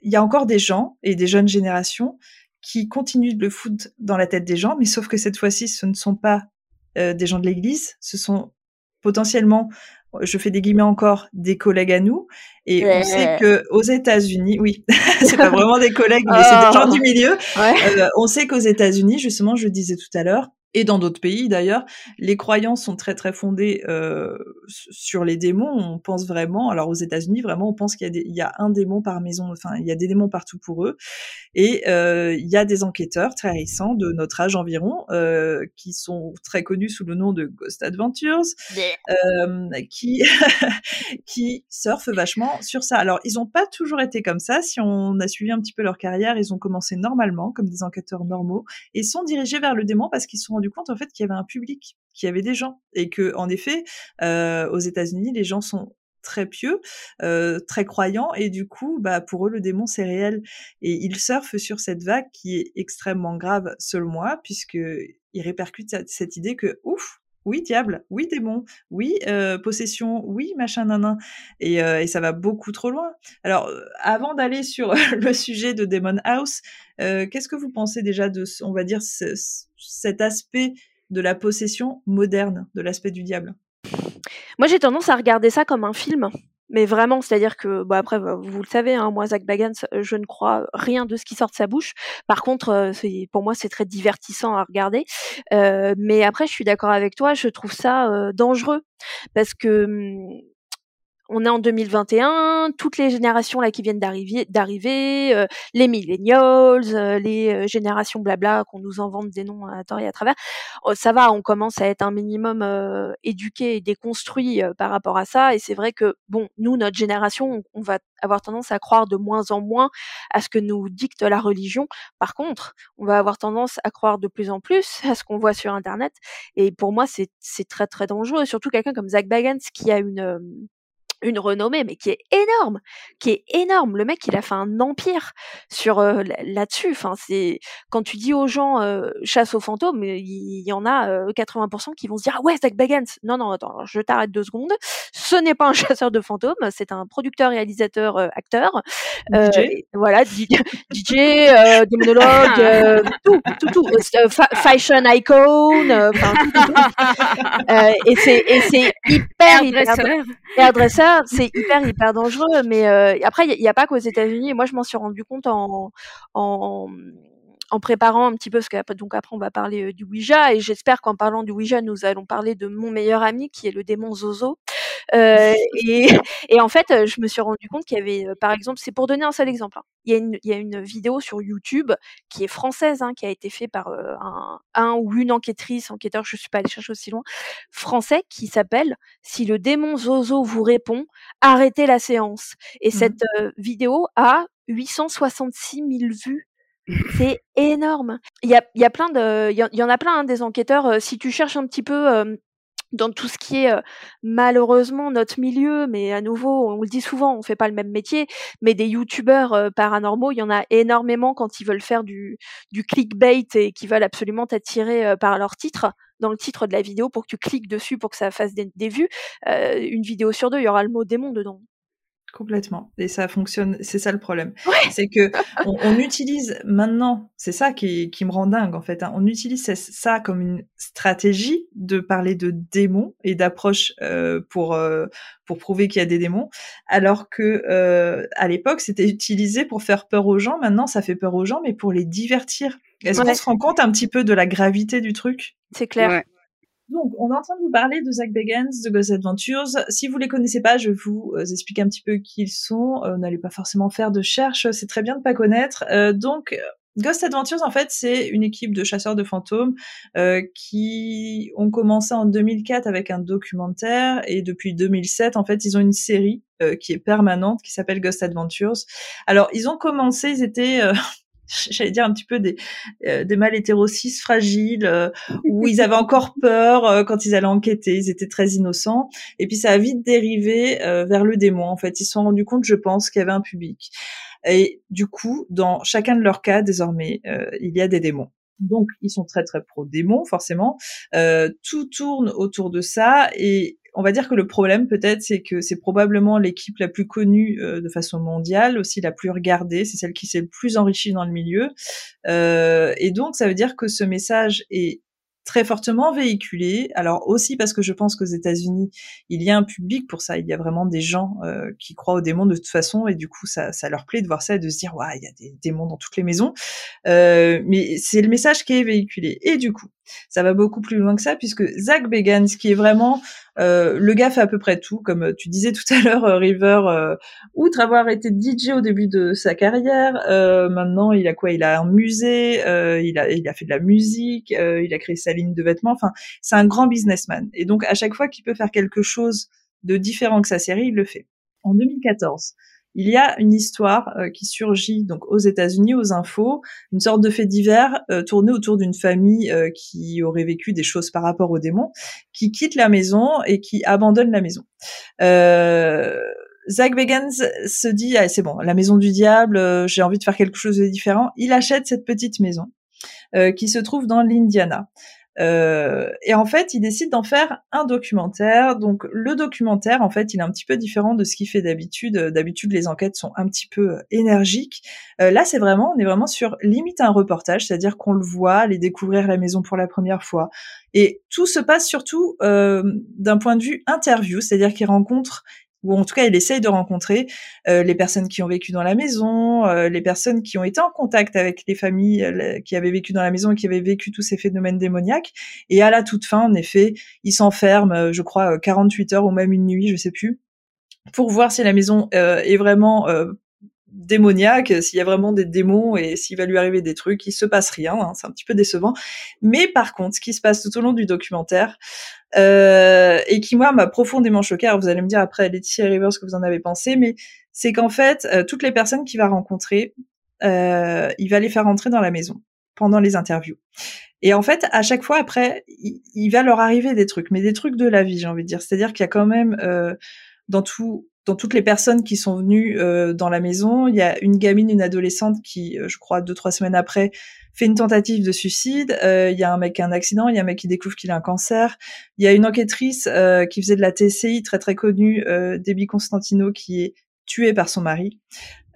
Il y a encore des gens et des jeunes générations qui continuent de le foutre dans la tête des gens, mais sauf que cette fois-ci, ce ne sont pas euh, des gens de l'Église, ce sont potentiellement, je fais des guillemets encore, des collègues à nous. Et on sait que aux États-Unis, oui, (laughs) c'est pas (laughs) vraiment des collègues, mais c'est des gens du milieu. Ouais. Euh, on sait qu'aux États-Unis, justement, je le disais tout à l'heure, et dans d'autres pays d'ailleurs, les croyances sont très très fondées euh, sur les démons. On pense vraiment, alors aux États-Unis, vraiment, on pense qu'il y, a des- il y a un démon par maison, enfin, il y a des démons partout pour eux. Et euh, il y a des enquêteurs très récents de notre âge environ, euh, qui sont très connus sous le nom de Ghost Adventures, qui (laughs) qui surfent vachement sur ça. Alors, ils n'ont pas toujours été comme ça. Si on a suivi un petit peu leur carrière, ils ont commencé normalement, comme des enquêteurs normaux, et sont dirigés vers le démon parce qu'ils sont compte en fait qu'il y avait un public, qu'il y avait des gens, et que en effet, euh, aux États-Unis, les gens sont très pieux, euh, très croyants, et du coup, bah, pour eux, le démon, c'est réel. Et ils surfent sur cette vague qui est extrêmement grave, selon moi, puisque ils répercutent cette idée que, ouf, oui, diable, oui, démon, oui, possession, oui, machin, nanan. Et, et ça va beaucoup trop loin. Alors, avant d'aller sur (laughs) le sujet de Demon House, qu'est-ce que vous pensez déjà de, on va dire, ce- ce- cet aspect de la possession moderne, de l'aspect du diable? Moi, j'ai tendance à regarder ça comme un film. Mais vraiment, c'est-à-dire que, bon après, bah, vous le savez, hein, moi, Zach Bagans, je ne crois rien de ce qui sort de sa bouche. Par contre, euh, pour moi, c'est très divertissant à regarder. Euh, mais après, je suis d'accord avec toi, je trouve ça euh, dangereux parce que hum, on est en 2021, toutes les générations là qui viennent d'arriver, euh, les millennials, euh, les euh, générations blabla qu'on nous en des noms à tort et à travers. Oh, ça va, on commence à être un minimum éduqué et déconstruit par rapport à ça. Et c'est vrai que bon, nous, notre génération, on, va avoir tendance à croire de moins en moins à ce que nous dicte la religion. Par contre, on va avoir tendance à croire de plus en plus (laughs) à ce qu'on voit sur Internet. Et pour moi, c'est très très dangereux. Surtout quelqu'un comme Zach Bagans qui a une une renommée, mais qui est énorme, qui est énorme. Le mec, il a fait un empire sur euh, là- là-dessus. Enfin, c'est quand tu dis aux gens euh, chasse aux fantômes, il y en a euh, 80% qui vont se dire ah ouais, Zach Bagans. Non, non, attends, je t'arrête deux secondes. Ce n'est pas un (laughs) chasseur de fantômes, c'est un producteur, réalisateur, acteur. Euh, DJ. voilà, DJ, (laughs) démonologue, (laughs) euh, tout, tout, tout, euh, fa- fashion icon, euh, enfin, tout, tout, tout. Et c'est et c'est hyper hyper Hairdresser. C'est hyper hyper dangereux. Mais euh, après, il n'y a, pas qu'aux États-Unis. Moi, je m'en suis rendu compte en, en en préparant un petit peu, parce que donc après on va parler euh, du Ouija, et j'espère qu'en parlant du Ouija, nous allons parler de mon meilleur ami qui est le démon Zozo. Euh, (laughs) et, (laughs) et en fait, euh, je me suis rendu compte qu'il y avait, euh, par exemple, c'est pour donner un seul exemple, hein. il, y a une, il y a une vidéo sur YouTube qui est française, hein, qui a été faite par un, un ou une enquêtrice, enquêteur, je suis pas allée chercher aussi loin, français, qui s'appelle Si le démon Zozo vous répond, arrêtez la séance. Et Mhm. cette vidéo a 866 000 vues. C'est énorme. Il y a, y a plein de, il y, en- il y en a plein hein, des enquêteurs. euh, si tu cherches un petit peu euh, dans tout ce qui est malheureusement notre milieu, mais à nouveau, on le dit souvent, on fait pas le même métier, mais des youtubeurs paranormaux, il y en a énormément quand ils veulent faire du, du clickbait et qui veulent absolument t'attirer par leur titre dans le titre de la vidéo pour que tu cliques dessus pour que ça fasse des, des vues. une vidéo sur deux, il y aura le mot démon dedans. Complètement. Et ça fonctionne, c'est ça le problème. C'est que on, utilise maintenant, c'est ça qui, qui, me rend dingue en fait, hein. on utilise ça comme une stratégie de parler de démons et d'approche euh, pour, euh, pour prouver qu'il y a des démons, alors que euh, à l'époque c'était utilisé pour faire peur aux gens, maintenant ça fait peur aux gens, mais pour les divertir. Est-ce qu'on se rend compte un petit peu de la gravité du truc? C'est clair. Donc, on est en train de vous parler de Zach Bagans, de Ghost Adventures. Si vous les connaissez pas, je vous euh, expliquer un petit peu qui ils sont. Euh, N'allez pas forcément faire de recherche, c'est très bien de pas connaître. Euh, donc, Ghost Adventures, en fait, c'est une équipe de chasseurs de fantômes qui ont commencé en 2004 avec un documentaire et depuis 2007, en fait, ils ont une série qui est permanente qui s'appelle Ghost Adventures. Alors, ils ont commencé, ils étaient (laughs) j'allais dire un petit peu des, euh, des mâles fragiles, euh, où ils (laughs) avaient encore peur euh, quand ils allaient enquêter, ils étaient très innocents. Et puis ça a vite dérivé vers le démon. En fait, ils se sont rendus compte, je pense, qu'il y avait un public. Et du coup, dans chacun de leurs cas, désormais, il y a des démons. Donc, ils sont très très pro démons, forcément. tout tourne autour de ça et on va dire que le problème peut-être, c'est que c'est probablement l'équipe la plus connue euh, de façon mondiale, aussi la plus regardée, c'est celle qui s'est le plus enrichie dans le milieu. Euh, et donc, ça veut dire que ce message est très fortement véhiculé. Alors aussi parce que je pense qu'aux États-Unis, il y a un public pour ça. Il y a vraiment des gens euh, qui croient aux démons de toute façon, et du coup, ça, ça leur plaît de voir ça et de se dire, ouais, il y a des démons dans toutes les maisons. Euh, mais c'est le message qui est véhiculé. Et du coup, ça va beaucoup plus loin que ça, puisque Zach Bagans, qui est vraiment euh, le gars fait à peu près tout, comme euh, tu disais tout à l'heure, euh, River, outre avoir été DJ au début de sa carrière, maintenant il a quoi? Il a un musée, il a il a fait de la musique, il a créé sa ligne de vêtements. Enfin, c'est un grand businessman. Et donc à chaque fois qu'il peut faire quelque chose de différent que sa série, il le fait. En 2014, il y a une histoire euh, qui surgit donc aux États-Unis, aux infos, une sorte de fait divers euh, tourné autour d'une famille euh, qui aurait vécu des choses par rapport aux démons, qui quitte la maison et qui abandonne la maison. Zach Bagans se dit ah, c'est bon, la maison du diable, j'ai envie de faire quelque chose de différent. Il achète cette petite maison qui se trouve dans l'Indiana. Euh, et en fait, il décide d'en faire un documentaire. Donc, le documentaire, en fait, il est un petit peu différent de ce qu'il fait d'habitude. D'habitude, les enquêtes sont un petit peu énergiques. Euh, là, c'est vraiment, on est vraiment sur limite un reportage, c'est-à-dire qu'on le voit aller découvrir la maison pour la première fois. Et tout se passe surtout euh, d'un point de vue interview, c'est-à-dire qu'il rencontre ou en tout cas il essaye de rencontrer euh, les personnes qui ont vécu dans la maison, euh, les personnes qui ont été en contact avec les familles euh, qui avaient vécu dans la maison et qui avaient vécu tous ces phénomènes démoniaques. Et à la toute fin, en effet, il s'enferme, je crois, 48 heures ou même une nuit, je sais plus, pour voir si la maison est vraiment démoniaque, s'il y a vraiment des démons et s'il va lui arriver des trucs, il se passe rien, hein, c'est un petit peu décevant. Mais par contre, ce qui se passe tout au long du documentaire, euh, et qui moi m'a profondément choqué, alors vous allez me dire après Laetitia Rivers ce que vous en avez pensé, mais c'est qu'en fait, euh, toutes les personnes qu'il va rencontrer, euh, il va les faire rentrer dans la maison pendant les interviews. Et en fait, à chaque fois après, il, il va leur arriver des trucs, mais des trucs de la vie, j'ai envie de dire. C'est-à-dire qu'il y a quand même euh, dans tout dans toutes les personnes qui sont venues euh, dans la maison, il y a une gamine, une adolescente qui, euh, je crois, deux trois semaines après, fait une tentative de suicide. Euh, il y a un mec qui a un accident, il y a un mec qui découvre qu'il a un cancer. Il y a une enquêtrice qui faisait de la TCI très très connue, Debbie Constantino, qui est tuée par son mari.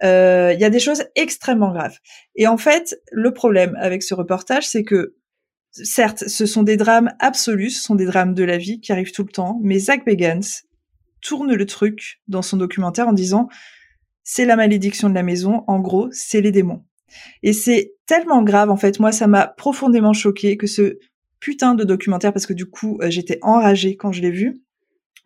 Il y a des choses extrêmement graves. Et en fait, le problème avec ce reportage, c'est que certes, ce sont des drames absolus, ce sont des drames de la vie qui arrivent tout le temps, mais Zach Bagans, tourne le truc dans son documentaire en disant c'est la malédiction de la maison, en gros, c'est les démons. Et c'est tellement grave, en fait, moi, ça m'a profondément choqué que ce putain de documentaire, parce que du coup, euh, j'étais enragée quand je l'ai vu,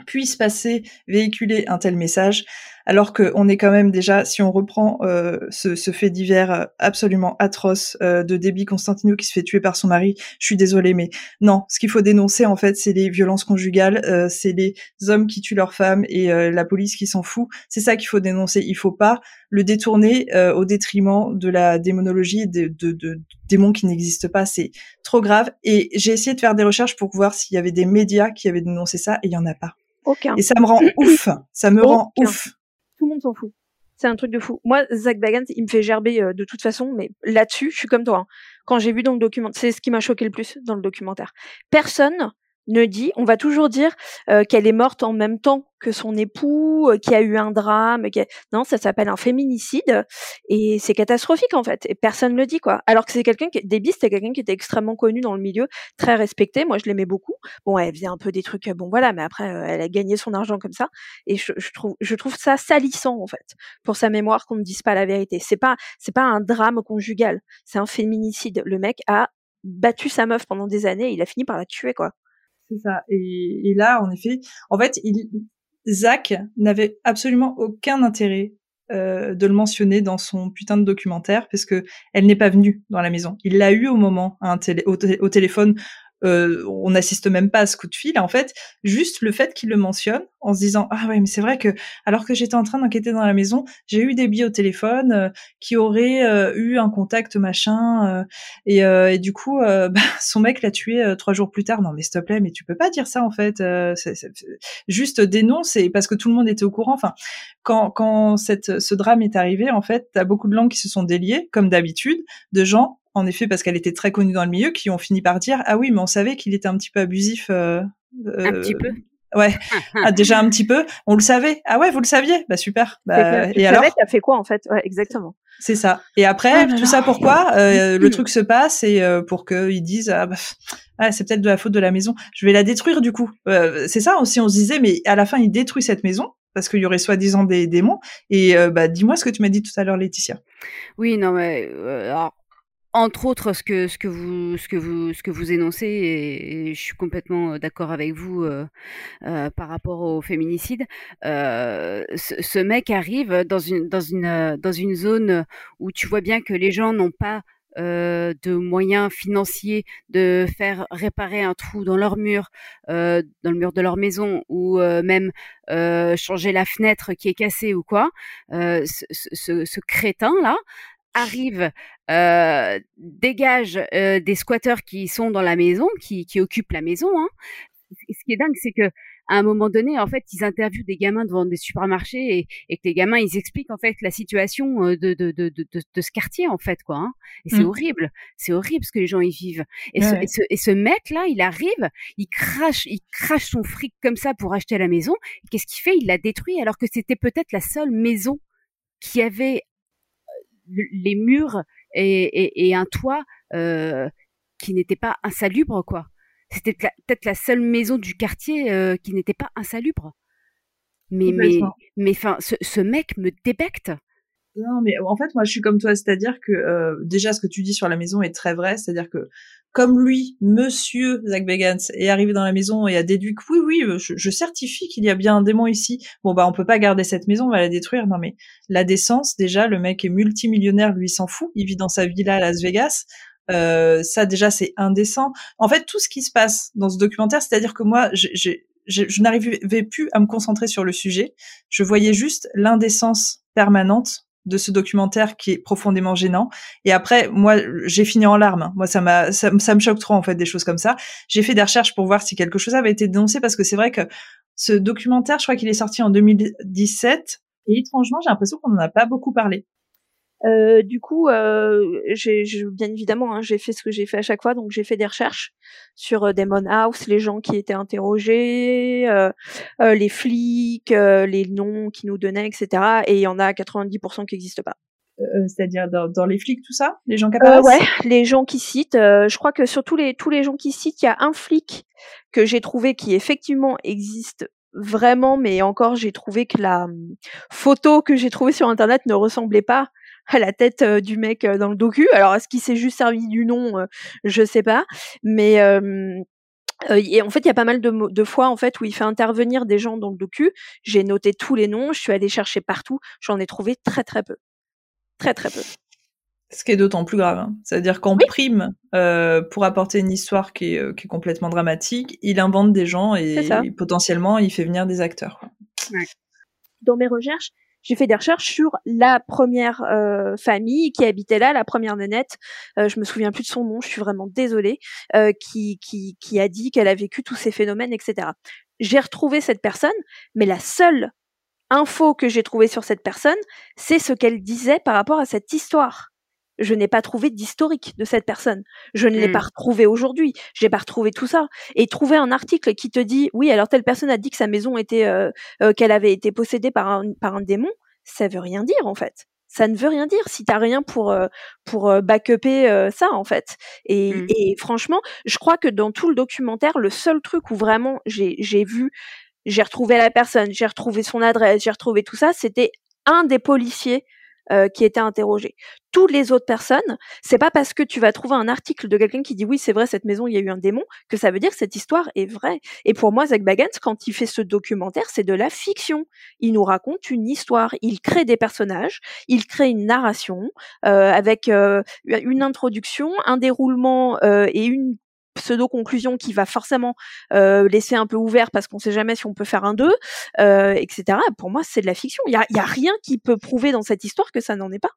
puisse passer, véhiculer un tel message. Alors qu'on est quand même déjà, si on reprend euh, ce, ce, fait divers absolument atroce euh, de Debbie Constantino qui se fait tuer par son mari, je suis désolée, mais non, ce qu'il faut dénoncer en fait, c'est les violences conjugales, euh, c'est les hommes qui tuent leurs femmes et la police qui s'en fout. C'est ça qu'il faut dénoncer. Il faut pas le détourner au détriment de la démonologie de, de, de démons qui n'existent pas. C'est trop grave. Et j'ai essayé de faire des recherches pour voir s'il y avait des médias qui avaient dénoncé ça et il y en a pas. Aucun. Et ça me rend ouf. Ça me rend ouf. Tout le monde s'en fout. C'est un truc de fou. Moi, Zach Bagans, il me fait gerber euh, de toute façon, mais là-dessus, je suis comme toi. Hein. Quand j'ai vu dans le documentaire, c'est ce qui m'a choqué le plus dans le documentaire. Personne ne dit, on va toujours dire euh, qu'elle est morte en même temps que son époux, euh, qu'il y a eu un drame. Non, ça s'appelle un féminicide et c'est catastrophique en fait. Et personne ne le dit quoi. Alors que c'est quelqu'un qui, Debbie, c'était quelqu'un qui était extrêmement connu dans le milieu, très respecté. Moi, je l'aimais beaucoup. Bon, elle faisait un peu des trucs, bon voilà, mais après, euh, elle a gagné son argent comme ça. Et je, je, trouve, je trouve ça salissant en fait pour sa mémoire qu'on ne dise pas la vérité. C'est pas, c'est pas un drame conjugal, c'est un féminicide. Le mec a battu sa meuf pendant des années, et il a fini par la tuer quoi. C'est ça. Et, là, en effet, en fait, il, Zach n'avait absolument aucun intérêt euh, de le mentionner dans son putain de documentaire parce que elle n'est pas venue dans la maison. Il l'a eu au moment au, au, téléphone euh, on n'assiste même pas à ce coup de fil. En fait, juste le fait qu'il le mentionne en se disant ah ouais mais c'est vrai que alors que j'étais en train d'enquêter dans la maison, j'ai eu des billes au téléphone euh, qui auraient euh, eu un contact machin et, et, du coup (laughs) bah, son mec l'a tué trois jours plus tard. Non mais s'il te mais tu peux pas dire ça en fait. c'est juste dénonce et parce que tout le monde était au courant. Enfin quand quand cette ce drame est arrivé en fait, t'as beaucoup de langues qui se sont déliées comme d'habitude de gens en effet, parce qu'elle était très connue dans le milieu, qui ont fini par dire ah oui, mais on savait qu'il était un petit peu abusif. Euh, un petit peu. Ouais, ah, déjà un petit peu. On le savait. Ah ouais, vous le saviez. Bah super. Bah, et alors a fait quoi en fait? Ouais, exactement. C'est ça. Et après, oh tout ça pourquoi euh, Le truc se passe et euh, pour qu'ils disent ah, bah, ah, c'est peut-être de la faute de la maison. Je vais la détruire du coup. Euh, c'est ça aussi. On se disait mais à la fin il détruit cette maison parce qu'il y aurait soi-disant des démons. Et bah dis-moi ce que tu m'as dit tout à l'heure, Laetitia. Oui, non mais alors entre autres ce que ce que vous ce que vous ce que vous énoncez et, je suis complètement d'accord avec vous euh, euh, par rapport au féminicide. Euh, ce, ce, mec arrive dans une dans une dans une zone où tu vois bien que les gens n'ont pas euh, de moyens financiers de faire réparer un trou dans leur mur, euh, dans le mur de leur maison, ou même changer la fenêtre qui est cassée ou quoi, ce, ce, ce, crétin là arrive, euh, dégage euh, des squatteurs qui sont dans la maison, qui, qui occupent la maison. Hein. Ce qui est dingue, c'est que à un moment donné, en fait, ils interviewent des gamins devant des supermarchés et, et que les gamins, ils expliquent en fait la situation de, de, de, de, de ce quartier, en fait, quoi. Hein. Et c'est mmh. horrible, c'est horrible ce que les gens y vivent. Et, ce, et, ce, et ce mec-là, il arrive, il crache, il crache son fric comme ça pour acheter la maison. Qu'est-ce qu'il fait? Il la détruit alors que c'était peut-être la seule maison qui avait les murs et, et, et un toit euh, qui n'était pas insalubre, quoi. C'était peut-être la seule maison du quartier euh, qui n'était pas insalubre. Mais, mais, mais, enfin, ce, ce mec me débecte. Non, mais en fait, moi, je suis comme toi, c'est-à-dire que euh, déjà, ce que tu dis sur la maison est très vrai, c'est-à-dire que comme lui, Monsieur Zach Bagans, est arrivé dans la maison et a déduit que oui, oui, euh, je, certifie qu'il y a bien un démon ici. Bon bah, on peut pas garder cette maison, on va la détruire. Non mais la décence, déjà, le mec est multimillionnaire, lui s'en fout, il vit dans sa villa à Las Vegas. Euh, ça déjà c'est indécent. En fait, tout ce qui se passe dans ce documentaire, c'est-à-dire que moi, j'ai je, je n'arrivais plus à me concentrer sur le sujet. Je voyais juste l'indécence permanente de ce documentaire qui est profondément gênant. Et après, moi, j'ai fini en larmes. Moi, ça m'a, ça, me choque trop en fait des choses comme ça. J'ai fait des recherches pour voir si quelque chose avait été dénoncé parce que c'est vrai que ce documentaire, je crois qu'il est sorti en 2017 et étrangement, j'ai l'impression qu'on n'en a pas beaucoup parlé. Euh, du coup, euh, j'ai, bien évidemment, hein, j'ai fait ce que j'ai fait à chaque fois, donc j'ai fait des recherches sur euh, Demon House, les gens qui étaient interrogés, euh, euh, les flics, les noms qu'ils nous donnaient, etc. Et il y en a 90% qui n'existent pas. c'est-à-dire dans, dans, les flics, tout ça, les gens qui apparaissent? ouais, les gens qui citent. je crois que sur tous les tous les gens qui citent, il y a un flic que j'ai trouvé qui effectivement existe vraiment, mais encore j'ai trouvé que la hum, photo que j'ai trouvée sur internet ne ressemblait pas à la tête du mec dans le docu. Alors est-ce qu'il s'est juste servi du nom Je sais pas, mais et en fait, il y a pas mal de, de, fois en fait où il fait intervenir des gens dans le docu. J'ai noté tous les noms, je suis allée chercher partout, j'en ai trouvé très très peu, très très peu. Ce qui est d'autant plus grave, hein. c'est-à-dire qu'en prime, euh, pour apporter une histoire qui est, qui est, complètement dramatique, il invente des gens et, potentiellement il fait venir des acteurs. Dans mes recherches, j'ai fait des recherches sur la première euh, famille qui habitait là, la première nénette. Euh, je me souviens plus de son nom, je suis vraiment désolée, euh, qui, qui, qui a dit qu'elle a vécu tous ces phénomènes, etc. J'ai retrouvé cette personne, mais la seule info que j'ai trouvée sur cette personne, c'est ce qu'elle disait par rapport à cette histoire je n'ai pas trouvé d'historique de cette personne. Je ne l'ai pas mmh. retrouvé aujourd'hui. J'ai pas retrouvé tout ça. Et trouver un article qui te dit, oui, alors telle personne a dit que sa maison était, euh, euh, qu'elle avait été possédée par un, par un démon, ça veut rien dire en fait. Ça ne veut rien dire si t'as rien pour euh, pour backuper ça en fait. Et, mmh. et, franchement, je crois que dans tout le documentaire, le seul truc où vraiment j'ai j'ai vu, j'ai retrouvé la personne, j'ai retrouvé son adresse, j'ai retrouvé tout ça, c'était un des policiers euh, qui était interrogé. Toutes les autres personnes, c'est pas parce que tu vas trouver un article de quelqu'un qui dit oui c'est vrai cette maison il y a eu un démon que ça veut dire que cette histoire est vraie. Et pour moi Zach Bagans quand il fait ce documentaire c'est de la fiction. Il nous raconte une histoire, il crée des personnages, il crée une narration euh, avec euh, une introduction, un déroulement et une pseudo-conclusion qui va forcément laisser un peu ouvert parce qu'on sait jamais si on peut faire un 2, euh, etc. Pour moi, c'est de la fiction. Il y a, rien qui peut prouver dans cette histoire que ça n'en est pas.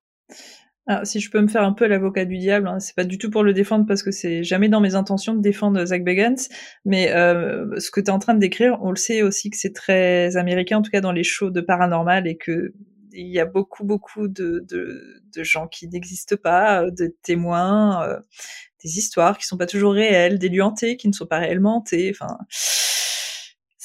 Alors, si je peux me faire un peu l'avocat du diable, hein, c'est pas du tout pour le défendre parce que c'est jamais dans mes intentions de défendre Zach Bagans, mais ce que tu es en train de décrire, on le sait aussi que c'est très américain, en tout cas dans les shows de paranormal, et que il y a beaucoup beaucoup de, de, de gens qui n'existent pas, euh, de témoins, euh, des histoires qui sont pas toujours réelles, des lieux hantés qui ne sont pas réellement hantés. Enfin,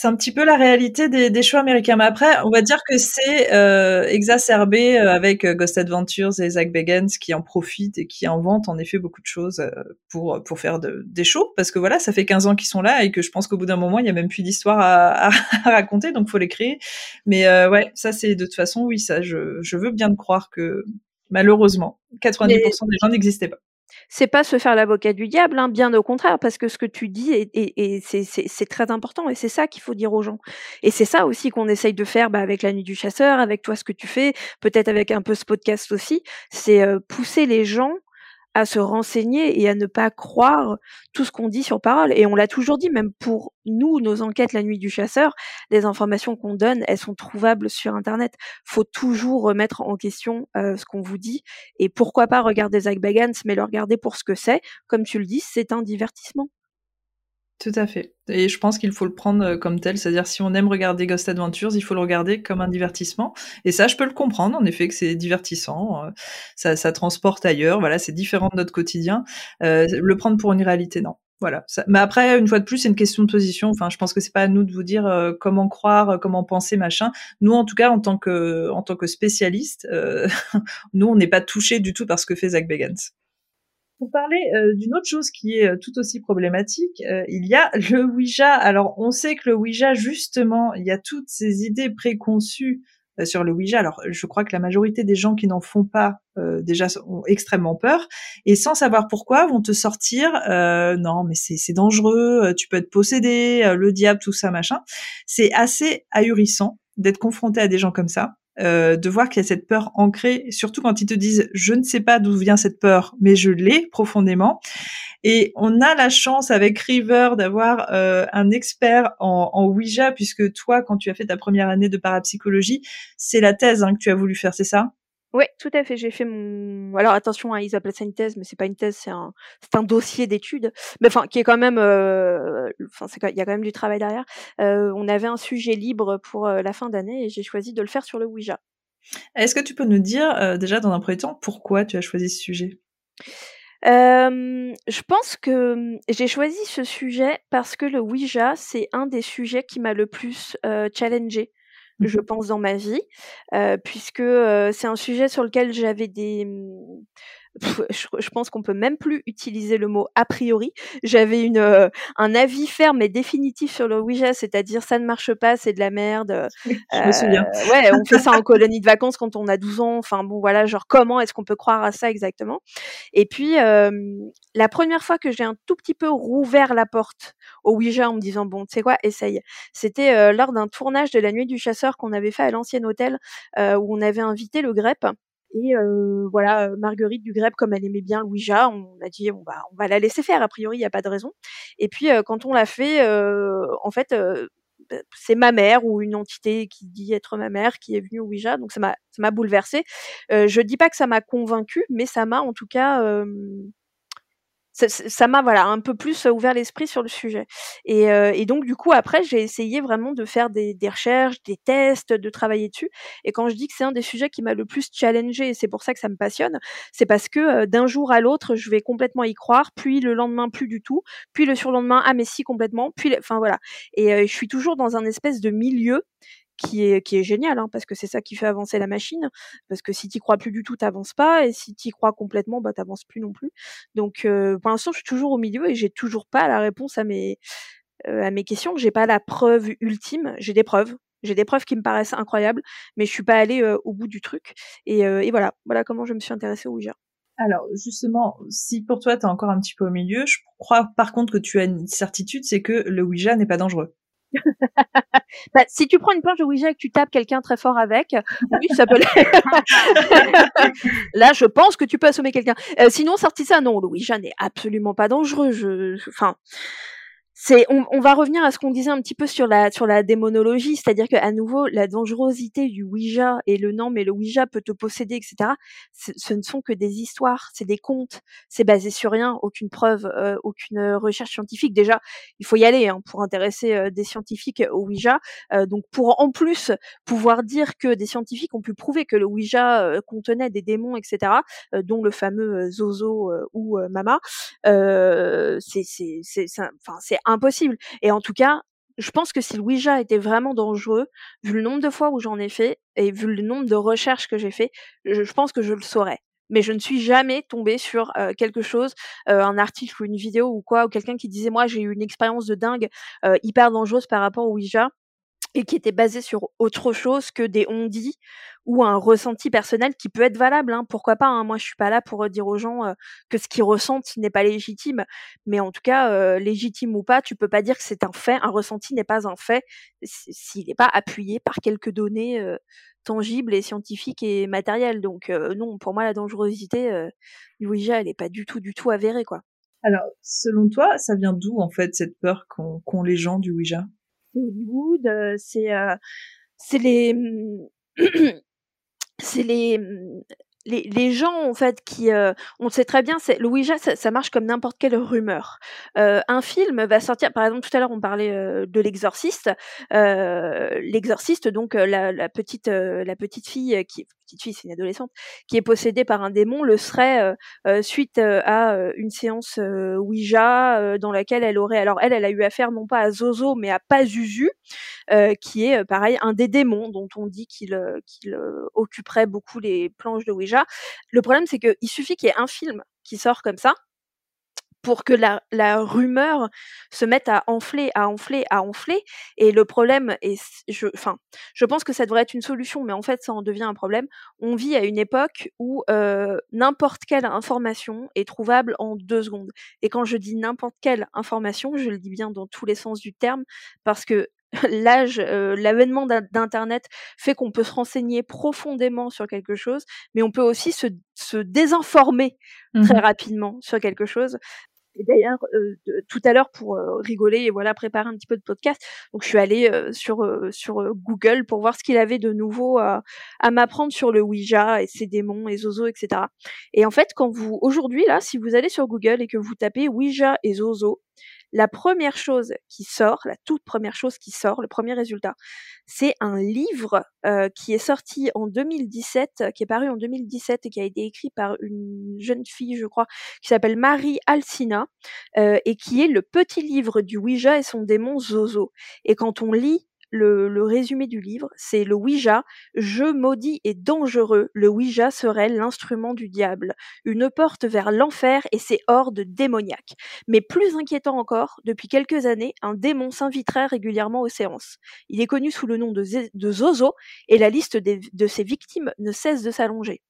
c'est un petit peu la réalité des, des shows américains. Mais après, on va dire que c'est euh, exacerbé euh, avec euh, Ghost Adventures et Zach Bagans qui en profitent et qui inventent en effet beaucoup de choses pour pour faire de, des shows. Parce que voilà, ça fait 15 ans qu'ils sont là et que je pense qu'au bout d'un moment, il y a même plus d'histoire à, à, (laughs) raconter, donc faut les créer. Mais ouais, ça c'est de toute façon, oui, ça, je, je veux bien croire que malheureusement, 90% des gens n'existaient pas c'est pas se faire l'avocat du diable, hein, bien au contraire, parce que ce que tu dis est, c'est très important et c'est ça qu'il faut dire aux gens. Et c'est ça aussi qu'on essaye de faire bah, avec la nuit du chasseur, avec toi ce que tu fais, peut-être avec un peu ce podcast aussi, c'est euh, pousser les gens à se renseigner et à ne pas croire tout ce qu'on dit sur parole. Et on l'a toujours dit, même pour nous, nos enquêtes la nuit du chasseur, les informations qu'on donne, elles sont trouvables sur Internet. Faut toujours remettre en question euh, ce qu'on vous dit. Et pourquoi pas regarder Zach Bagans, mais le regarder pour ce que c'est. Comme tu le dis, c'est un divertissement. Tout à fait. Et je pense qu'il faut le prendre euh, comme tel, c'est-à-dire si on aime regarder Ghost Adventures, il faut le regarder comme un divertissement. Et ça, je peux le comprendre, en effet, que c'est divertissant, euh, ça, ça, transporte ailleurs, voilà, c'est différent de notre quotidien. Euh, le prendre pour une réalité, non. Voilà. Mais après, une fois de plus, c'est une question de position. Enfin, je pense que c'est pas à nous de vous dire euh, comment croire, comment penser, machin. Nous, en tout cas, en tant que, en tant que spécialistes, (laughs) nous, on n'est pas touchés du tout par ce que fait Zach Bagans. Pour parler euh, d'une autre chose qui est euh, tout aussi problématique, euh, il y a le Ouija. Alors, on sait que le Ouija, justement, il y a toutes ces idées préconçues sur le Ouija. Alors, je crois que la majorité des gens qui n'en font pas déjà ont extrêmement peur et sans savoir pourquoi vont te sortir non mais c'est dangereux, tu peux être possédé, le diable, tout ça machin. C'est assez ahurissant d'être confronté à des gens comme ça. Euh, de voir qu'il y a cette peur ancrée, surtout quand ils te disent je ne sais pas d'où vient cette peur, mais je l'ai profondément. Et on a la chance avec River d'avoir euh, un expert en, en, Ouija, puisque toi, quand tu as fait ta première année de parapsychologie, c'est la thèse hein, que tu as voulu faire, c'est ça? Oui, tout à fait. J'ai fait mon. Alors attention, hein, ils appellent ça une thèse, mais c'est pas une thèse, c'est un, c'est un dossier d'études. Mais enfin, qui est quand même, euh... enfin, c'est il y a quand même du travail derrière. Euh, on avait un sujet libre pour euh, la fin d'année et j'ai choisi de le faire sur le Ouija. Est-ce que tu peux nous dire déjà dans un premier temps pourquoi tu as choisi ce sujet? Je pense que hum, j'ai choisi ce sujet parce que le Ouija, c'est un des sujets qui m'a le plus challengé je mmh pense, dans ma vie, puisque c'est un sujet sur lequel j'avais des, je, pense qu'on peut même plus utiliser le mot a priori. J'avais une euh, un avis ferme et définitif sur le Ouija, c'est-à-dire ça ne marche pas, c'est de la merde. je me souviens. Euh, ouais, on fait ça en colonie de vacances quand on a 12 ans. Enfin bon, voilà, genre comment est-ce qu'on peut croire à ça exactement? Et puis la première fois que j'ai un tout petit peu rouvert la porte au Ouija en me disant bon, tu sais quoi, essaye. C'était lors d'un tournage de la Nuit du Chasseur qu'on avait fait à l'ancien hôtel où on avait invité le GREP et euh, voilà, Marguerite du Greb, comme elle aimait bien Louisa, on a dit on va on va la laisser faire. A priori, il n'y a pas de raison. Et puis quand on l'a fait, en fait, bah, c'est ma mère ou une entité qui dit être ma mère qui est venue Ouija. Donc ça m'a ça m'a bouleversée. Euh, je dis pas que ça m'a convaincue, mais ça m'a en tout cas ça m'a voilà un peu plus ouvert l'esprit sur le sujet. Et, et, donc du coup après j'ai essayé vraiment de faire des, recherches, des tests, de travailler dessus. Et quand je dis que c'est un des sujets qui m'a le plus challengé, et c'est pour ça que ça me passionne, c'est parce que d'un jour à l'autre je vais complètement y croire, puis le lendemain plus du tout, puis le surlendemain ah mais si complètement, puis enfin voilà. Et je suis toujours dans un espèce de milieu qui est, qui est génial, hein, parce que c'est ça qui fait avancer la machine. Parce que si tu crois plus du tout, t'avances pas, et si tu crois complètement, bah t'avances plus non plus. Donc euh, pour l'instant, je suis toujours au milieu et j'ai toujours pas la réponse à mes euh, à mes questions. J'ai pas la preuve ultime. J'ai des preuves. J'ai des preuves qui me paraissent incroyables, mais je suis pas allée euh, au bout du truc. Et, et, voilà, voilà comment je me suis intéressée au Ouija. Alors justement, si pour toi tu es encore un petit peu au milieu, je crois par contre que tu as une certitude, c'est que le Ouija n'est pas dangereux. (laughs) bah, si tu prends une planche de Ouija et que tu tapes quelqu'un très fort avec, oui, ça peut. (laughs) Là, je pense que tu peux assommer quelqu'un. Euh, sinon, sorti ça, non, le Ouija n'est absolument pas dangereux. Je, enfin, c'est on, va revenir à ce qu'on disait un petit peu sur la sur la démonologie, c'est-à-dire que à nouveau la dangerosité du Ouija et le non mais le Ouija peut te posséder, etc. Ce ne sont que des histoires, c'est des contes, c'est basé sur rien, aucune preuve, euh, aucune recherche scientifique. Déjà, il faut y aller hein, pour intéresser euh, des scientifiques au Ouija. Euh, donc pour en plus pouvoir dire que des scientifiques ont pu prouver que le Ouija contenait des démons, etc. dont le fameux Zozo ou Mama, c'est c'est c'est enfin c'est impossible. Et en tout cas, je pense que si le Ouija était vraiment dangereux, vu le nombre de fois où j'en ai fait et vu le nombre de recherches que j'ai fait, je, pense que je le saurais. Mais je ne suis jamais tombée sur euh, quelque chose, euh, un article ou une vidéo ou quoi, ou quelqu'un qui disait moi j'ai eu une expérience de dingue euh, hyper dangereuse par rapport au Ouija et qui était basé sur autre chose que des on-dit ou un ressenti personnel qui peut être valable. Hein, pourquoi pas hein, Moi, je suis pas là pour dire aux gens que ce qu'ils ressentent n'est pas légitime, mais en tout cas, légitime ou pas, tu peux pas dire que c'est un fait. Un ressenti n'est pas un fait s'il n'est pas appuyé par quelques données tangibles et scientifiques et matérielles. Donc non, pour moi, la dangerosité du Ouija, elle est pas du tout, du tout avérée, quoi. Alors, selon toi, ça vient d'où en fait cette peur qu'ont les gens du Ouija? C'est Hollywood, c'est c'est les (clears throat) c'est les les, gens en fait qui euh, on sait très bien c'est le Ouija ça, ça, marche comme n'importe quelle rumeur. Euh, un film va sortir par exemple tout à l'heure on parlait euh, de l'exorciste. L'exorciste donc la, la, petite la petite fille qui petite fille c'est une adolescente qui est possédée par un démon le serait suite à une séance Ouija dans laquelle elle aurait alors elle elle a eu affaire non pas à Zozo mais à Pazuzu qui est pareil un des démons dont on dit qu'il qu'il occuperait beaucoup les planches de Ouija le problème, c'est qu'il suffit qu'il y ait un film qui sort comme ça pour que la, rumeur se mette à enfler, à enfler, à enfler. Et le problème est, je, enfin, je pense que ça devrait être une solution, mais en fait, ça en devient un problème. On vit à une époque où euh, n'importe quelle information est trouvable en deux secondes. Et quand je dis n'importe quelle information, je le dis bien dans tous les sens du terme, parce que l'âge, euh, l'avènement d'Internet fait qu'on peut se renseigner profondément sur quelque chose, mais on peut aussi se, se désinformer très mmh rapidement sur quelque chose. Et d'ailleurs, euh, tout à l'heure, pour euh, rigoler et voilà préparer un petit peu de podcast, donc je suis allée sur sur Google pour voir ce qu'il avait de nouveau à m'apprendre sur le Ouija et ses démons et Zozo, etc. Et en fait, quand vous aujourd'hui là, si vous allez sur Google et que vous tapez Ouija et Zozo, la première chose qui sort, la toute première chose qui sort, le premier résultat, c'est un livre euh, qui est sorti en 2017, qui est paru en 2017 et qui a été écrit par une jeune fille, je crois, qui s'appelle Marie Alcina, euh, et qui est le petit livre du Ouija et son démon Zozo. Et quand on lit le, résumé du livre, c'est le Ouija, jeu maudit et dangereux. Le Ouija serait l'instrument du diable, une porte vers l'enfer et ses hordes démoniaques. Mais plus inquiétant encore, depuis quelques années, un démon s'inviterait régulièrement aux séances. Il est connu sous le nom de Zozo et la liste de ses victimes ne cesse de s'allonger.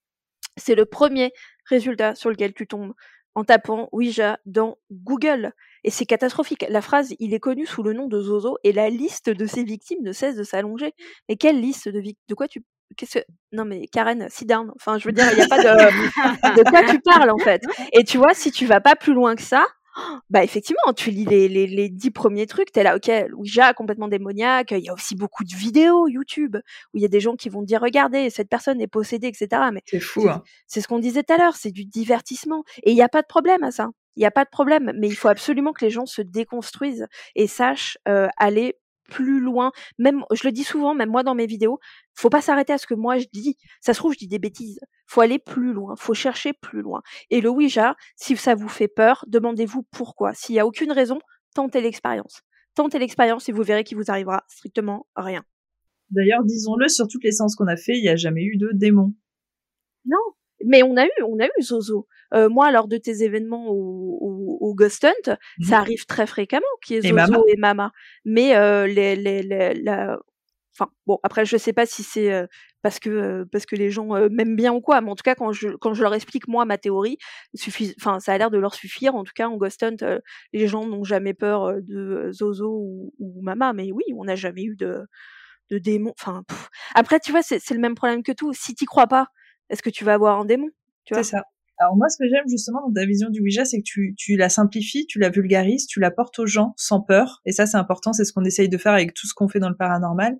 C'est le premier résultat sur lequel tu tombes en tapant Ouija dans Google. Et c'est catastrophique. La phrase il est connu sous le nom de Zozo et la liste de ses victimes ne cesse de s'allonger. Mais quelle liste de victimes De quoi tu Qu'est-ce que... Non mais Karen, sit down. Enfin, je veux dire, il n'y a pas de... (laughs) de quoi tu parles en fait. Et tu vois, si tu vas pas plus loin que ça, bah effectivement, tu lis les, les, les dix premiers trucs, t'es là, ok, Ouija, complètement démoniaque. Il y a aussi beaucoup de vidéos YouTube où il y a des gens qui vont te dire, regardez, cette personne est possédée, etc. Mais c'est fou. Hein. C'est ce qu'on disait tout à l'heure, c'est du divertissement. Et il n'y a pas de problème à ça. Il n'y a pas de problème, mais il faut absolument que les gens se déconstruisent et sachent euh, aller plus loin. Même, je le dis souvent, même moi dans mes vidéos, faut pas s'arrêter à ce que moi je dis. Ça se trouve, je dis des bêtises. Faut aller plus loin. Faut chercher plus loin. Et le Ouija, si ça vous fait peur, demandez-vous pourquoi. S'il y a aucune raison, tentez l'expérience. Tentez l'expérience et vous verrez qu'il vous arrivera strictement rien. D'ailleurs, disons-le, sur toutes les séances qu'on a fait, il n'y a jamais eu de démon. Non, mais on a eu, on a eu Zozo. Euh, moi, lors de tes événements au, au, au Ghost Hunt, mmh. ça arrive très fréquemment qu'il y ait Zozo et Mama. Et Mama. Mais euh, les, les, les, la... enfin, bon, après, je sais pas si c'est euh, parce que parce que les gens m'aiment bien ou quoi, mais en tout cas, quand je quand je leur explique moi ma théorie, suffit, enfin, ça a l'air de leur suffire. En tout cas, en Ghost Hunt, les gens n'ont jamais peur de Zozo ou, ou Mama. Mais oui, on n'a jamais eu de de démon. Enfin, pff. après, tu vois, c'est le même problème que tout. Si t'y crois pas est-ce que tu vas avoir un démon C'est ça. Alors moi, ce que j'aime justement dans ta vision du Ouija, c'est que tu, tu la simplifies, tu la vulgarises, tu la portes aux gens sans peur. Et ça, c'est important, c'est ce qu'on essaye de faire avec tout ce qu'on fait dans le paranormal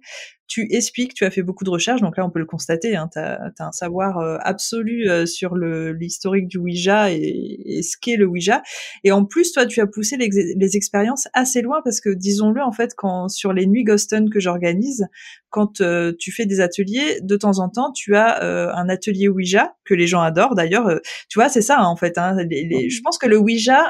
tu expliques, tu as fait beaucoup de recherches, donc là on peut le constater, hein, tu as, un savoir euh, absolu euh, sur l'historique du Ouija et, ce qu'est le Ouija. Et en plus, toi, tu as poussé les, les expériences assez loin parce que, disons-le, en fait, quand sur les nuits Ghoston que j'organise, quand euh, tu fais des ateliers, de temps en temps, tu as un atelier Ouija que les gens adorent. D'ailleurs, tu vois, c'est ça hein, en fait. Hein, les, les, je pense que le Ouija,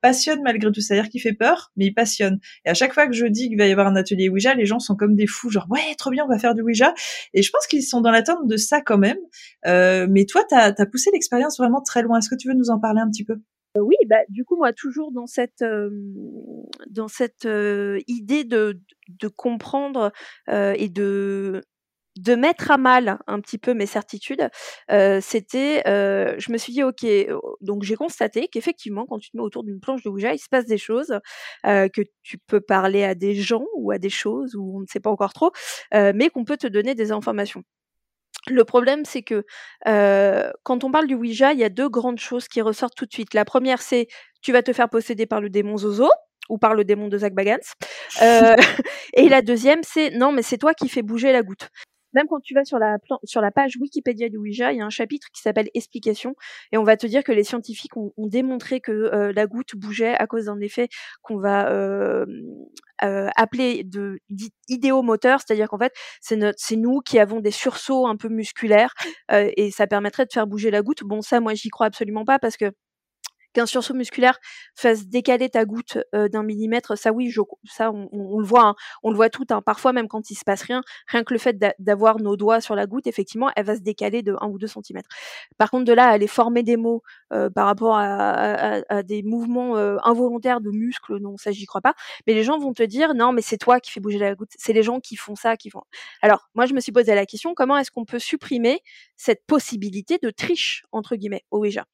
passionne malgré tout. C'est-à-dire qu'il fait peur, mais il passionne. Et à chaque fois que je dis qu'il va y avoir un atelier Ouija, les gens sont comme des fous, genre ouais, trop bien, on va faire du Ouija. Et je pense qu'ils sont dans l'attente de ça quand même. Euh, mais toi, tu as, poussé l'expérience vraiment très loin. Est-ce que tu veux nous en parler un petit peu? Euh, oui, bah du coup moi toujours dans cette euh, dans cette euh, idée de de comprendre euh, et de de mettre à mal un petit peu mes certitudes, euh, c'était, euh, je me suis dit ok, donc j'ai constaté qu'effectivement quand tu te mets autour d'une planche de Ouija, il se passe des choses, euh, que tu peux parler à des gens ou à des choses ou on ne sait pas encore trop, mais qu'on peut te donner des informations. Le problème, c'est que euh, quand on parle du Ouija, il y a deux grandes choses qui ressortent tout de suite. La première, c'est tu vas te faire posséder par le démon Zozo ou par le démon de Zach Bagans. Euh, (laughs) et la deuxième, c'est non, mais c'est toi qui fais bouger la goutte. Même quand tu vas sur la, sur la page Wikipédia du Ouija, il y a un chapitre qui s'appelle Explication, et on va te dire que les scientifiques ont, ont démontré que euh, la goutte bougeait à cause d'un effet qu'on va euh, euh, appeler de idéomoteur, c'est-à-dire qu'en fait, c'est nous qui avons des sursauts un peu musculaires, et ça permettrait de faire bouger la goutte. Bon, ça, moi, j'y crois absolument pas parce que qu'un sursaut musculaire fasse décaler ta goutte d'un millimètre, ça oui, je, ça on, on, le voit, hein, on le voit tout. Hein, parfois même quand il se passe rien, rien que le fait d'avoir nos doigts sur la goutte, effectivement, elle va se décaler de 1 ou 2 centimètres. Par contre, de là, aller former des mots euh, par rapport à, à, à des mouvements euh, involontaires de muscles, non, ça j'y crois pas. Mais les gens vont te dire, non, mais c'est toi qui fais bouger la goutte. C'est les gens qui font ça, qui font. Alors, moi, je me suis posé la question, comment est-ce qu'on peut supprimer cette possibilité de triche entre guillemets au Ouija?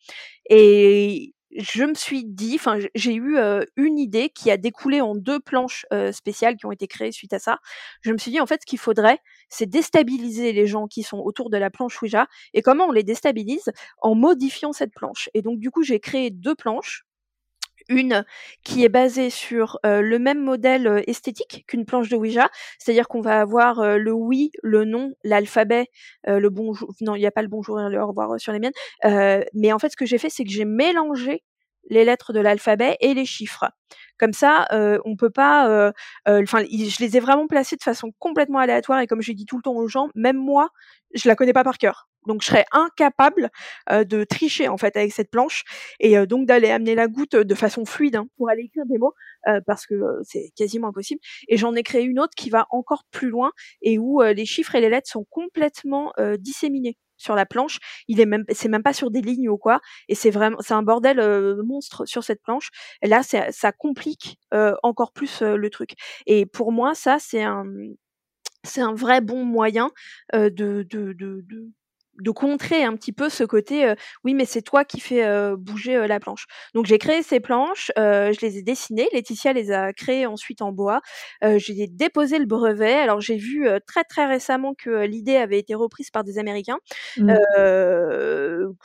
Et je me suis dit, enfin, j'ai eu une idée qui a découlé en deux planches spéciales qui ont été créées suite à ça. Je me suis dit, en fait, ce qu'il faudrait, c'est déstabiliser les gens qui sont autour de la planche Ouija. Et comment on les déstabilise En modifiant cette planche. Et donc, du coup, j'ai créé deux planches une qui est basée sur euh, le même modèle euh, esthétique qu'une planche de Ouija, c'est-à-dire qu'on va avoir euh, le oui, le non, l'alphabet, le bonjour. Non, il n'y a pas le bonjour et le au revoir sur les miennes. mais en fait, ce que j'ai fait, c'est que j'ai mélangé les lettres de l'alphabet et les chiffres. Comme ça, euh, on peut pas. Enfin, je les ai vraiment placés de façon complètement aléatoire et comme je dis tout le temps aux gens, même moi, je la connais pas par cœur Donc je serais incapable de tricher en fait avec cette planche et donc d'aller amener la goutte de façon fluide hein, pour aller écrire des mots parce que c'est quasiment impossible. Et j'en ai créé une autre qui va encore plus loin et où les chiffres et les lettres sont complètement disséminés sur la planche. Il est même, c'est même pas sur des lignes ou quoi. Et c'est vraiment, c'est un bordel monstre sur cette planche. Et là, ça complique encore plus le truc. Et pour moi, ça, c'est un, c'est un vrai bon moyen de, de, de, de de contrer un petit peu ce côté oui mais c'est toi qui fais bouger la planche. Donc j'ai créé ces planches, je les ai dessinées, Laetitia les a créées ensuite en bois. j'ai déposé le brevet. Alors j'ai vu très très récemment que l'idée avait été reprise par des Américains. Mmh.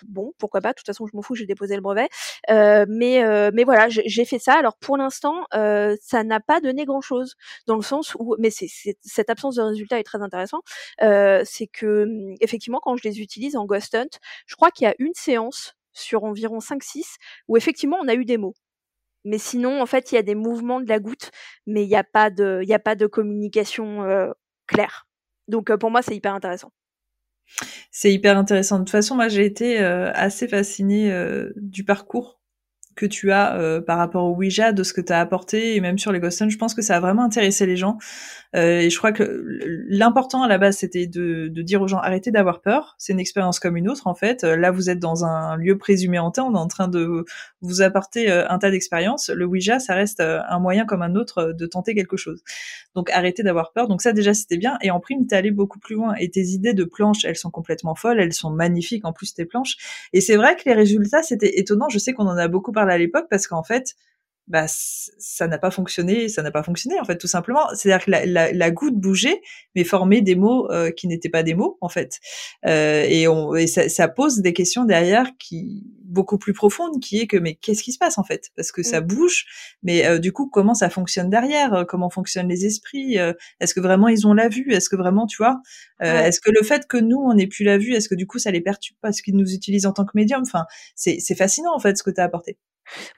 bon pourquoi pas, de toute façon je m'en fous, j'ai déposé le brevet. mais mais voilà j'ai fait ça. Alors pour l'instant ça n'a pas donné grand chose dans le sens où mais c'est cette absence de résultat est très intéressant. c'est que mmh, effectivement quand je les utilise en Ghost Hunt, je crois qu'il y a une séance sur environ 5-6 où effectivement on a eu des mots. Mais sinon, en fait, il y a des mouvements de la goutte, mais il n'y a pas de, il a pas de communication euh, claire. Donc euh, pour moi, c'est hyper intéressant. C'est hyper intéressant. De toute façon, moi, j'ai été euh, assez fascinée du parcours que tu as euh, par rapport au Ouija, de ce que tu as apporté, et même sur les Ghost je pense que ça a vraiment intéressé les gens. Euh, et je crois que l'important à la base, c'était de, de, dire aux gens arrêtez d'avoir peur. C'est une expérience comme une autre en fait. Là, vous êtes dans un lieu présumé hanté, on est en train de vous apporter euh, un tas d'expériences. Le Ouija, ça reste un moyen comme un autre de tenter quelque chose. Donc arrêtez d'avoir peur. Donc ça déjà c'était bien. Et en prime, t'es allé beaucoup plus loin. Et tes idées de planches, elles sont complètement folles. Elles sont magnifiques en plus tes planches. Et c'est vrai que les résultats c'était étonnant. Je sais qu'on en a beaucoup parlé à l'époque parce qu'en fait, bah ça n'a pas fonctionné, ça n'a pas fonctionné en fait tout simplement. C'est-à-dire que la, la, goutte bougeait, mais formait des mots euh, qui n'étaient pas des mots en fait. Euh, et, on, et ça, ça, pose des questions derrière qui beaucoup plus profondes, qui est que mais qu'est-ce qui se passe en fait? Parce que ça mmh. bouge, mais euh, du coup comment ça fonctionne derrière? Comment fonctionnent les esprits? Est-ce que vraiment ils ont la vue? Est-ce que vraiment tu vois? Est-ce que le fait que nous on ait plus la vue, est-ce que du coup ça les perturbe parce qu'ils nous utilisent en tant que médium? Enfin c'est fascinant en fait ce que tu as apporté.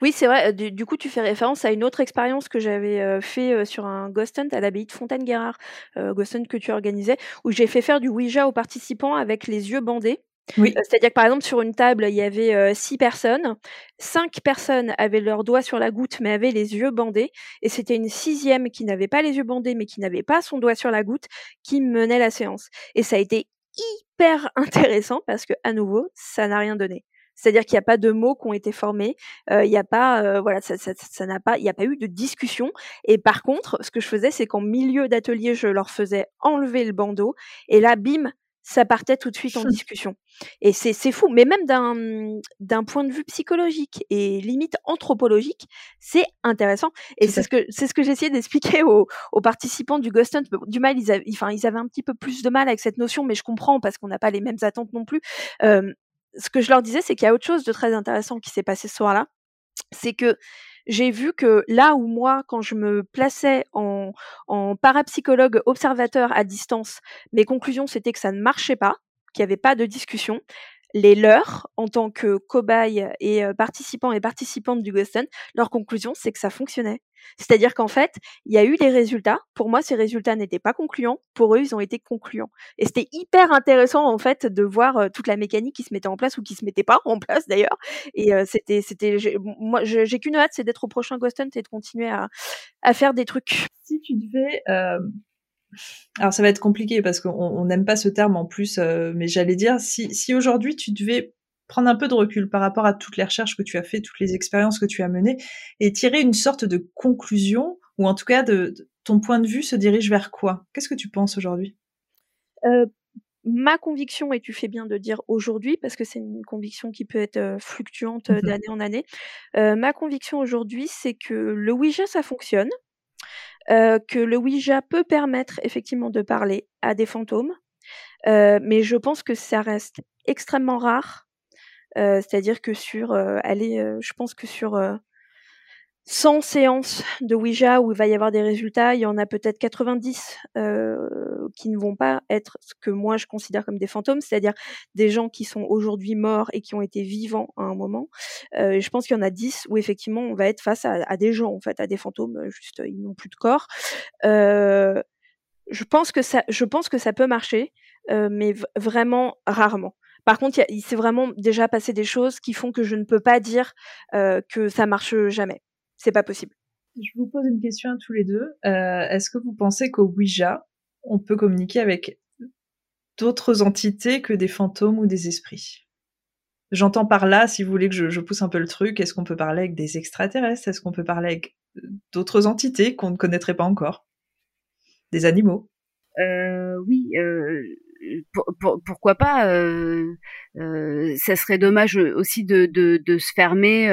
Oui, c'est vrai. Du, coup, tu fais référence à une autre expérience que j'avais fait sur un Ghost Hunt à l'abbaye de Fontaine-Guérard, Ghost Hunt que tu organisais, où j'ai fait faire du Ouija aux participants avec les yeux bandés. Oui. C'est-à-dire que par exemple, sur une table, il y avait six personnes. Cinq personnes avaient leurs doigts sur la goutte, mais avaient les yeux bandés. Et c'était une sixième qui n'avait pas les yeux bandés, mais qui n'avait pas son doigt sur la goutte, qui menait la séance. Et ça a été hyper (laughs) intéressant parce que, à nouveau, ça n'a rien donné. C'est-à-dire qu'il n'y a pas de mots qui ont été formés, il n'y a pas, voilà, ça, ça, n'a pas, il n'y a pas eu de discussion. Et par contre, ce que je faisais, c'est qu'en milieu d'atelier, je leur faisais enlever le bandeau, et là, bim, ça partait tout de suite en discussion. Et c'est, c'est fou, mais même d'un, d'un point de vue psychologique et limite anthropologique, c'est intéressant. Et c'est ce que c'est ce que j'essayais d'expliquer aux, aux, participants du Ghost Hunt. Du mal, ils avaient, enfin, ils avaient un petit peu plus de mal avec cette notion, mais je comprends parce qu'on n'a pas les mêmes attentes non plus. Euh, ce que je leur disais, c'est qu'il y a autre chose de très intéressant qui s'est passé ce soir-là. C'est que j'ai vu que là où moi, quand je me plaçais en, en parapsychologue observateur à distance, mes conclusions, c'était que ça ne marchait pas, qu'il n'y avait pas de discussion les leurs en tant que cobayes et participants et participantes du Ghost leur conclusion, c'est que ça fonctionnait. C'est-à-dire qu'en fait, il y a eu des résultats. Pour moi, ces résultats n'étaient pas concluants. Pour eux, ils ont été concluants. Et c'était hyper intéressant, en fait, de voir toute la mécanique qui se mettait en place ou qui se mettait pas en place, d'ailleurs. Et c'était, c'était, moi, j'ai qu'une hâte, c'est d'être au prochain Ghost Hunt et de continuer à, à faire des trucs. Si tu devais alors ça va être compliqué parce qu'on n'aime pas ce terme en plus, euh, mais j'allais dire, si, si aujourd'hui tu devais prendre un peu de recul par rapport à toutes les recherches que tu as fait, toutes les expériences que tu as menées, et tirer une sorte de conclusion, ou en tout cas de, ton point de vue se dirige vers quoi? Qu'est-ce que tu penses aujourd'hui? Euh, Ma conviction, et tu fais bien de dire aujourd'hui, parce que c'est une conviction qui peut être euh, fluctuante mmh d'année en année, ma conviction aujourd'hui, c'est que le Ouija, ça fonctionne, euh, que le Ouija peut permettre effectivement de parler à des fantômes, euh, mais je pense que ça reste extrêmement rare. Euh, c'est-à-dire que sur, allez, je pense que sur 100 séances de Ouija où il va y avoir des résultats, il y en a peut-être 90 euh, qui ne vont pas être ce que moi je considère comme des fantômes, c'est-à-dire des gens qui sont aujourd'hui morts et qui ont été vivants à un moment. Euh, je pense qu'il y en a 10 où effectivement on va être face à, des gens, en fait, à des fantômes, juste ils n'ont plus de corps. Euh, je pense que ça, je pense que ça peut marcher. mais vraiment rarement. Par contre, il s'est vraiment déjà passé des choses qui font que je ne peux pas dire que ça marche jamais. C'est pas possible. Je vous pose une question à tous les deux. Est-ce que vous pensez qu'au Ouija, on peut communiquer avec d'autres entités que des fantômes ou des esprits? J'entends par là, si vous voulez que je, pousse un peu le truc, est-ce qu'on peut parler avec des extraterrestres? Est-ce qu'on peut parler avec d'autres entités qu'on ne connaîtrait pas encore? Des animaux? Euh, Oui, euh, pourquoi pas euh, Ça serait dommage aussi de, se fermer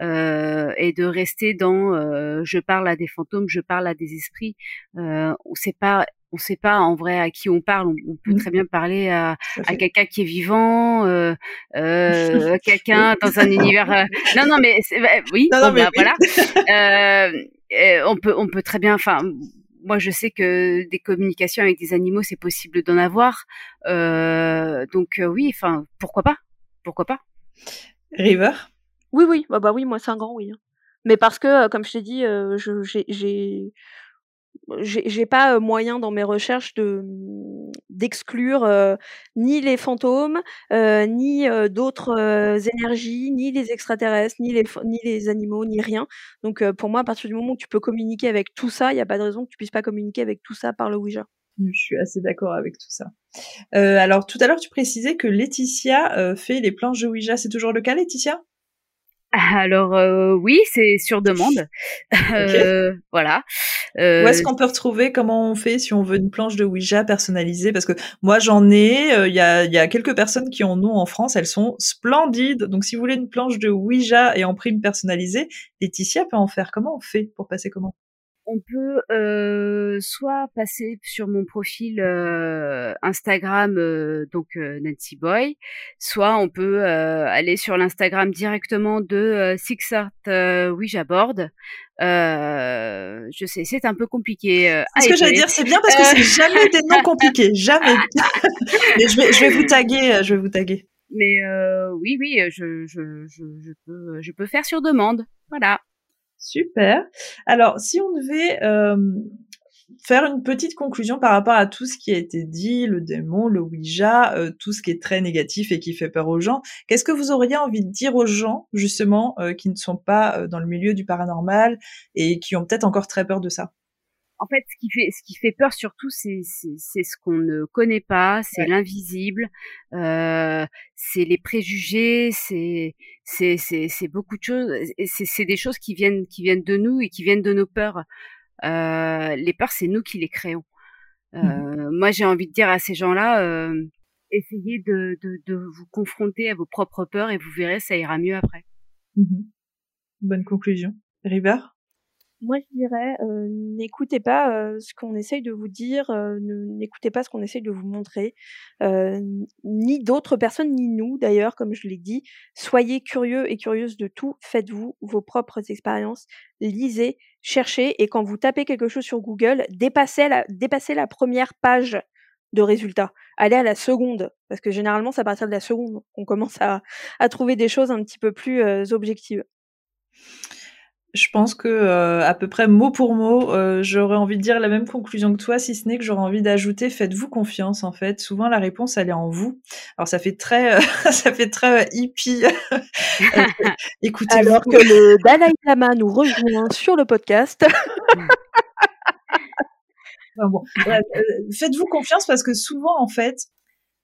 et de rester dans je parle à des fantômes, je parle à des esprits. on sait pas on sait pas en vrai à qui on parle. On, peut mmh. très bien parler à, à quelqu'un qui est vivant, euh, euh, (laughs) quelqu'un dans un univers. Euh, non, non, mais bah, oui, bah, voilà. euh, on peut, on peut très bien. Enfin, moi, je sais que des communications avec des animaux, c'est possible d'en avoir. Euh, donc oui, enfin, pourquoi pas Pourquoi pas River? Oui, oui, bah, bah moi c'est un grand oui. Hein. Mais parce que, comme je t'ai dit, j'ai j'ai pas moyen dans mes recherches mmh, d'exclure ni les fantômes, ni d'autres énergies, ni les extraterrestres, ni les ni les animaux, ni rien. Donc pour moi, à partir du moment où tu peux communiquer avec tout ça, il n'y a pas de raison que tu puisses pas communiquer avec tout ça par le Ouija. Mmh, je suis assez d'accord avec tout ça. alors tout à l'heure, tu précisais que Laetitia fait les planches de Ouija. C'est toujours le cas, Laetitia? Alors euh, oui, c'est sur demande. (laughs) Euh, voilà. Euh, Où est-ce qu'on peut retrouver Comment on fait si on veut une planche de Ouija personnalisée? Parce que moi j'en ai. Il y, a, y, a, quelques personnes qui en ont en France. Elles sont splendides. Donc si vous voulez une planche de Ouija et en prime personnalisée, Laetitia peut en faire. Comment on fait pour passer comment on peut euh, soit passer sur mon profil euh, Instagram, euh, donc Nancy Boy, soit on peut aller sur l'Instagram directement de Six Art Ouija Board. je sais, c'est un peu compliqué. Ce que j'allais dire, c'est bien parce que c'est jamais des noms compliqués, (laughs) jamais. Mais je vais, je vais vous taguer, je vais vous taguer. Mais oui, oui, je, je, je, je, peux, je peux faire sur demande. Voilà. Super. Alors, si on devait euh, faire une petite conclusion par rapport à tout ce qui a été dit, le démon, le Ouija, euh, tout ce qui est très négatif et qui fait peur aux gens, qu'est-ce que vous auriez envie de dire aux gens, justement, euh, qui ne sont pas dans le milieu du paranormal et qui ont peut-être encore très peur de ça? En fait, ce qui fait, ce qui fait peur surtout, c'est, c'est, ce qu'on ne connaît pas, c'est l'invisible, euh, c'est les préjugés, c'est, c'est, c'est, beaucoup de choses. C'est, c'est des choses qui viennent, qui viennent de nous et qui viennent de nos peurs. Euh, les peurs, c'est nous qui les créons. Mmh euh, Moi, j'ai envie de dire à ces gens-là, euh, essayez de, de, de, vous confronter à vos propres peurs et vous verrez, ça ira mieux après. Mmh Bonne conclusion. River? Moi, je dirais, euh, n'écoutez pas euh, ce qu'on essaye de vous dire, euh, n'écoutez pas ce qu'on essaye de vous montrer, ni d'autres personnes, ni nous d'ailleurs, comme je l'ai dit. Soyez curieux et curieuses de tout, faites-vous vos propres expériences, lisez, cherchez, et quand vous tapez quelque chose sur Google, dépassez la, dépassez la première page de résultats. Allez à la seconde, parce que généralement, c'est à partir de la seconde qu'on commence à, à trouver des choses un petit peu plus objectives je pense que euh, à peu près mot pour mot, euh, j'aurais envie de dire la même conclusion que toi, si ce n'est que j'aurais envie d'ajouter faites-vous confiance en fait. Souvent la réponse elle est en vous. Alors ça fait très (laughs) ça fait très hippie. (laughs) écoutez alors que le Dalai Lama nous rejoint sur le podcast. (laughs) bon, faites-vous confiance parce que souvent en fait,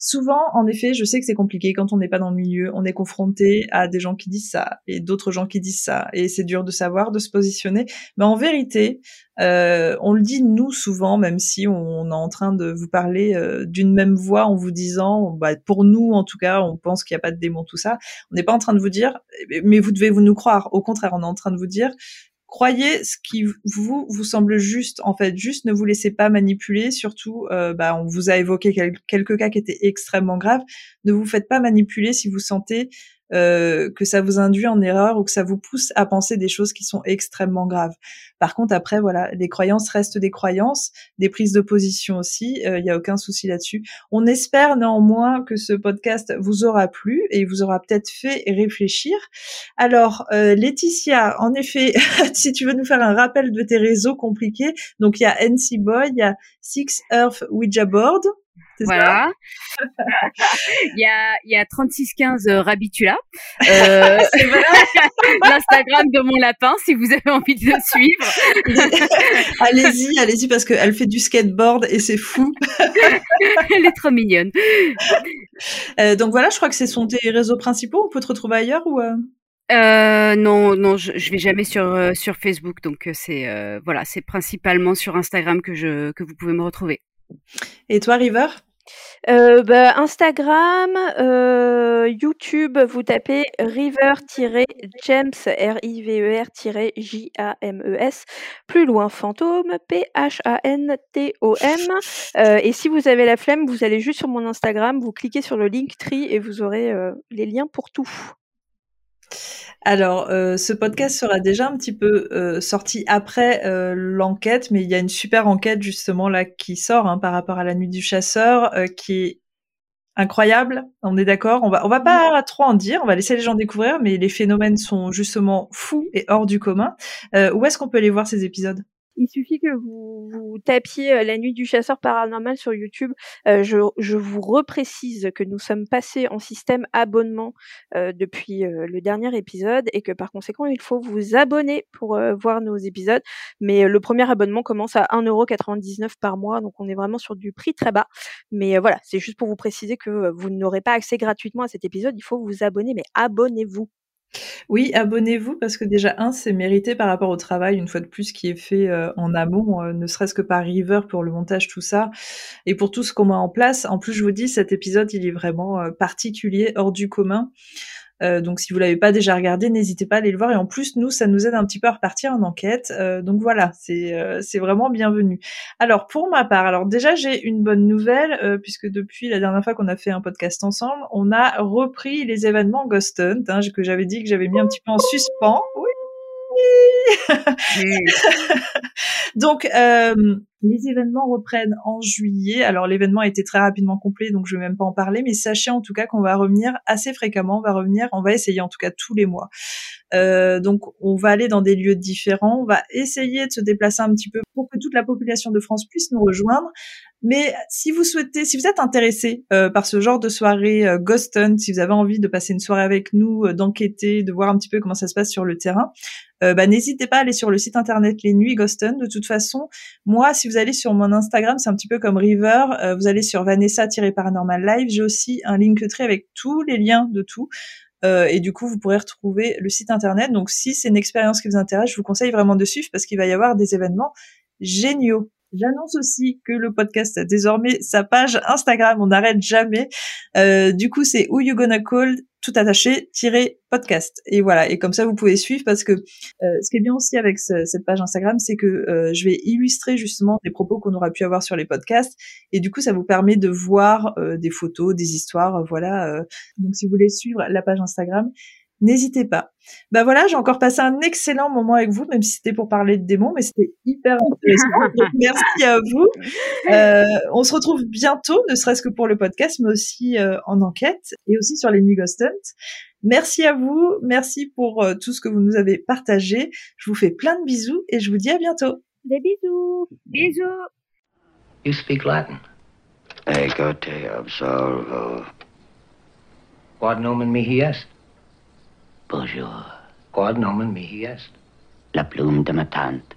Souvent, en effet, je sais que c'est compliqué quand on n'est pas dans le milieu, on est confronté à des gens qui disent ça et d'autres gens qui disent ça, et c'est dur de savoir, de se positionner. Mais en vérité, euh, on le dit nous souvent, même si on est en train de vous parler euh, d'une même voix en vous disant, bah, pour nous en tout cas, on pense qu'il n'y a pas de démon, tout ça. On n'est pas en train de vous dire, mais vous devez vous nous croire. Au contraire, on est en train de vous dire, croyez ce qui vous vous semble juste. En fait, juste ne vous laissez pas manipuler. Surtout, euh, bah, on vous a évoqué quelques cas qui étaient extrêmement graves. Ne vous faites pas manipuler si vous sentez euh, que ça vous induit en erreur ou que ça vous pousse à penser des choses qui sont extrêmement graves. Par contre, après, voilà, les croyances restent des croyances, des prises de position aussi, il euh, n'y a aucun souci là-dessus. On espère néanmoins que ce podcast vous aura plu et vous aura peut-être fait réfléchir. Alors, euh, Laetitia, en effet, (laughs) si tu veux nous faire un rappel de tes réseaux compliqués, donc il y a NC Boy, il y a Six Earth Ouija Board, Voilà. (laughs) il y a il y a 3615 euh, Rabitula. Euh, (laughs) (laughs) L'Instagram de mon lapin si vous avez envie de le suivre. allez-y, allez-y parce qu'elle fait du skateboard et c'est fou. Elle est trop mignonne. Euh, donc voilà, je crois que ce sont tes réseaux principaux. On peut te retrouver ailleurs ou euh? Euh, non, non, je, je vais jamais sur euh, sur Facebook, donc euh, c'est euh, voilà, c'est principalement sur Instagram que je que vous pouvez me retrouver. Et toi, River? Euh, bah, Instagram, euh, YouTube, vous tapez river-james, R-I-V-E-R-J-A-M-E-S, plus loin fantôme, P-H-A-N-T-O-M. Euh, et si vous avez la flemme, vous allez juste sur mon Instagram, vous cliquez sur le Linktree et vous aurez les liens pour tout. Alors, euh, ce podcast sera déjà un petit peu euh, sorti après euh, l'enquête, mais il y a une super enquête justement là qui sort hein, par rapport à la nuit du chasseur, qui est incroyable. On est d'accord? On va, on va pas trop en dire. On va laisser les gens découvrir, mais les phénomènes sont justement fous et hors du commun. Où est-ce qu'on peut aller voir ces épisodes? Il suffit que vous, tapiez euh, La nuit du chasseur paranormal sur YouTube. Euh, je, je vous reprécise que nous sommes passés en système abonnement euh, depuis le dernier épisode et que par conséquent, il faut vous abonner pour voir nos épisodes. Mais le premier abonnement commence à 1,99€ par mois, donc on est vraiment sur du prix très bas. Mais voilà, c'est juste pour vous préciser que vous n'aurez pas accès gratuitement à cet épisode, il faut vous abonner, mais abonnez-vous. Oui, abonnez-vous parce que déjà un, c'est mérité par rapport au travail une fois de plus qui est fait euh, en amont, euh, ne serait-ce que par River pour le montage tout ça et pour tout ce qu'on met en place. En plus, je vous dis, cet épisode, il est vraiment euh, particulier, hors du commun. Euh, donc si vous l'avez pas déjà regardé, n'hésitez pas à aller le voir. Et en plus, nous, ça nous aide un petit peu à repartir en enquête. Euh, donc voilà, c'est euh, c'est vraiment bienvenu. Alors pour ma part, alors déjà j'ai une bonne nouvelle euh, puisque depuis la dernière fois qu'on a fait un podcast ensemble, on a repris les événements Ghost Hunt hein, que j'avais dit que j'avais mis un petit peu en suspens. Oui. (laughs) donc euh, les événements reprennent en juillet. Alors l'événement a été très rapidement complet, donc je vais même pas en parler, mais sachez en tout cas qu'on va revenir assez fréquemment. On va revenir, on va essayer en tout cas tous les mois. Euh, donc on va aller dans des lieux différents. On va essayer de se déplacer un petit peu pour que toute la population de France puisse nous rejoindre. Mais si vous souhaitez, si vous êtes intéressé euh, par ce genre de soirée euh, Ghost Hunt, si vous avez envie de passer une soirée avec nous, euh, d'enquêter, de voir un petit peu comment ça se passe sur le terrain, euh, bah, n'hésitez pas à aller sur le site internet Les Nuits Ghost Hunt. De toute façon, moi, si vous allez sur mon Instagram, c'est un petit peu comme River. vous allez sur Vanessa-Paranormal Live. J'ai aussi un Linktree avec tous les liens de tout. Et du coup, vous pourrez retrouver le site internet. Donc, si c'est une expérience qui vous intéresse, je vous conseille vraiment de suivre parce qu'il va y avoir des événements géniaux. J'annonce aussi que le podcast a désormais sa page Instagram. On n'arrête jamais. Euh, du coup, c'est Who You Gonna Call tout attaché tiré podcast. Et voilà. Et comme ça, vous pouvez suivre parce que euh, ce qui est bien aussi avec ce- cette page Instagram, c'est que euh, je vais illustrer justement des propos qu'on aura pu avoir sur les podcasts. Et du coup, ça vous permet de voir des photos, des histoires. voilà. Donc, si vous voulez suivre la page Instagram, n'hésitez pas. Bah voilà, j'ai encore passé un excellent moment avec vous, même si c'était pour parler de démons, mais c'était hyper intéressant. (laughs) Donc, merci à vous. Euh, on se retrouve bientôt, ne serait-ce que pour le podcast, mais aussi euh, en enquête et aussi sur les Nuits Ghost Hunt. Merci à vous, merci pour euh, tout ce que vous nous avez partagé. Je vous fais plein de bisous et je vous dis à bientôt. Des bisous Bisous. You speak Latin. Ego te absolvo. Quod nomen mihi est? Bonjour. Quod nomen mihi est? La plume de ma tante.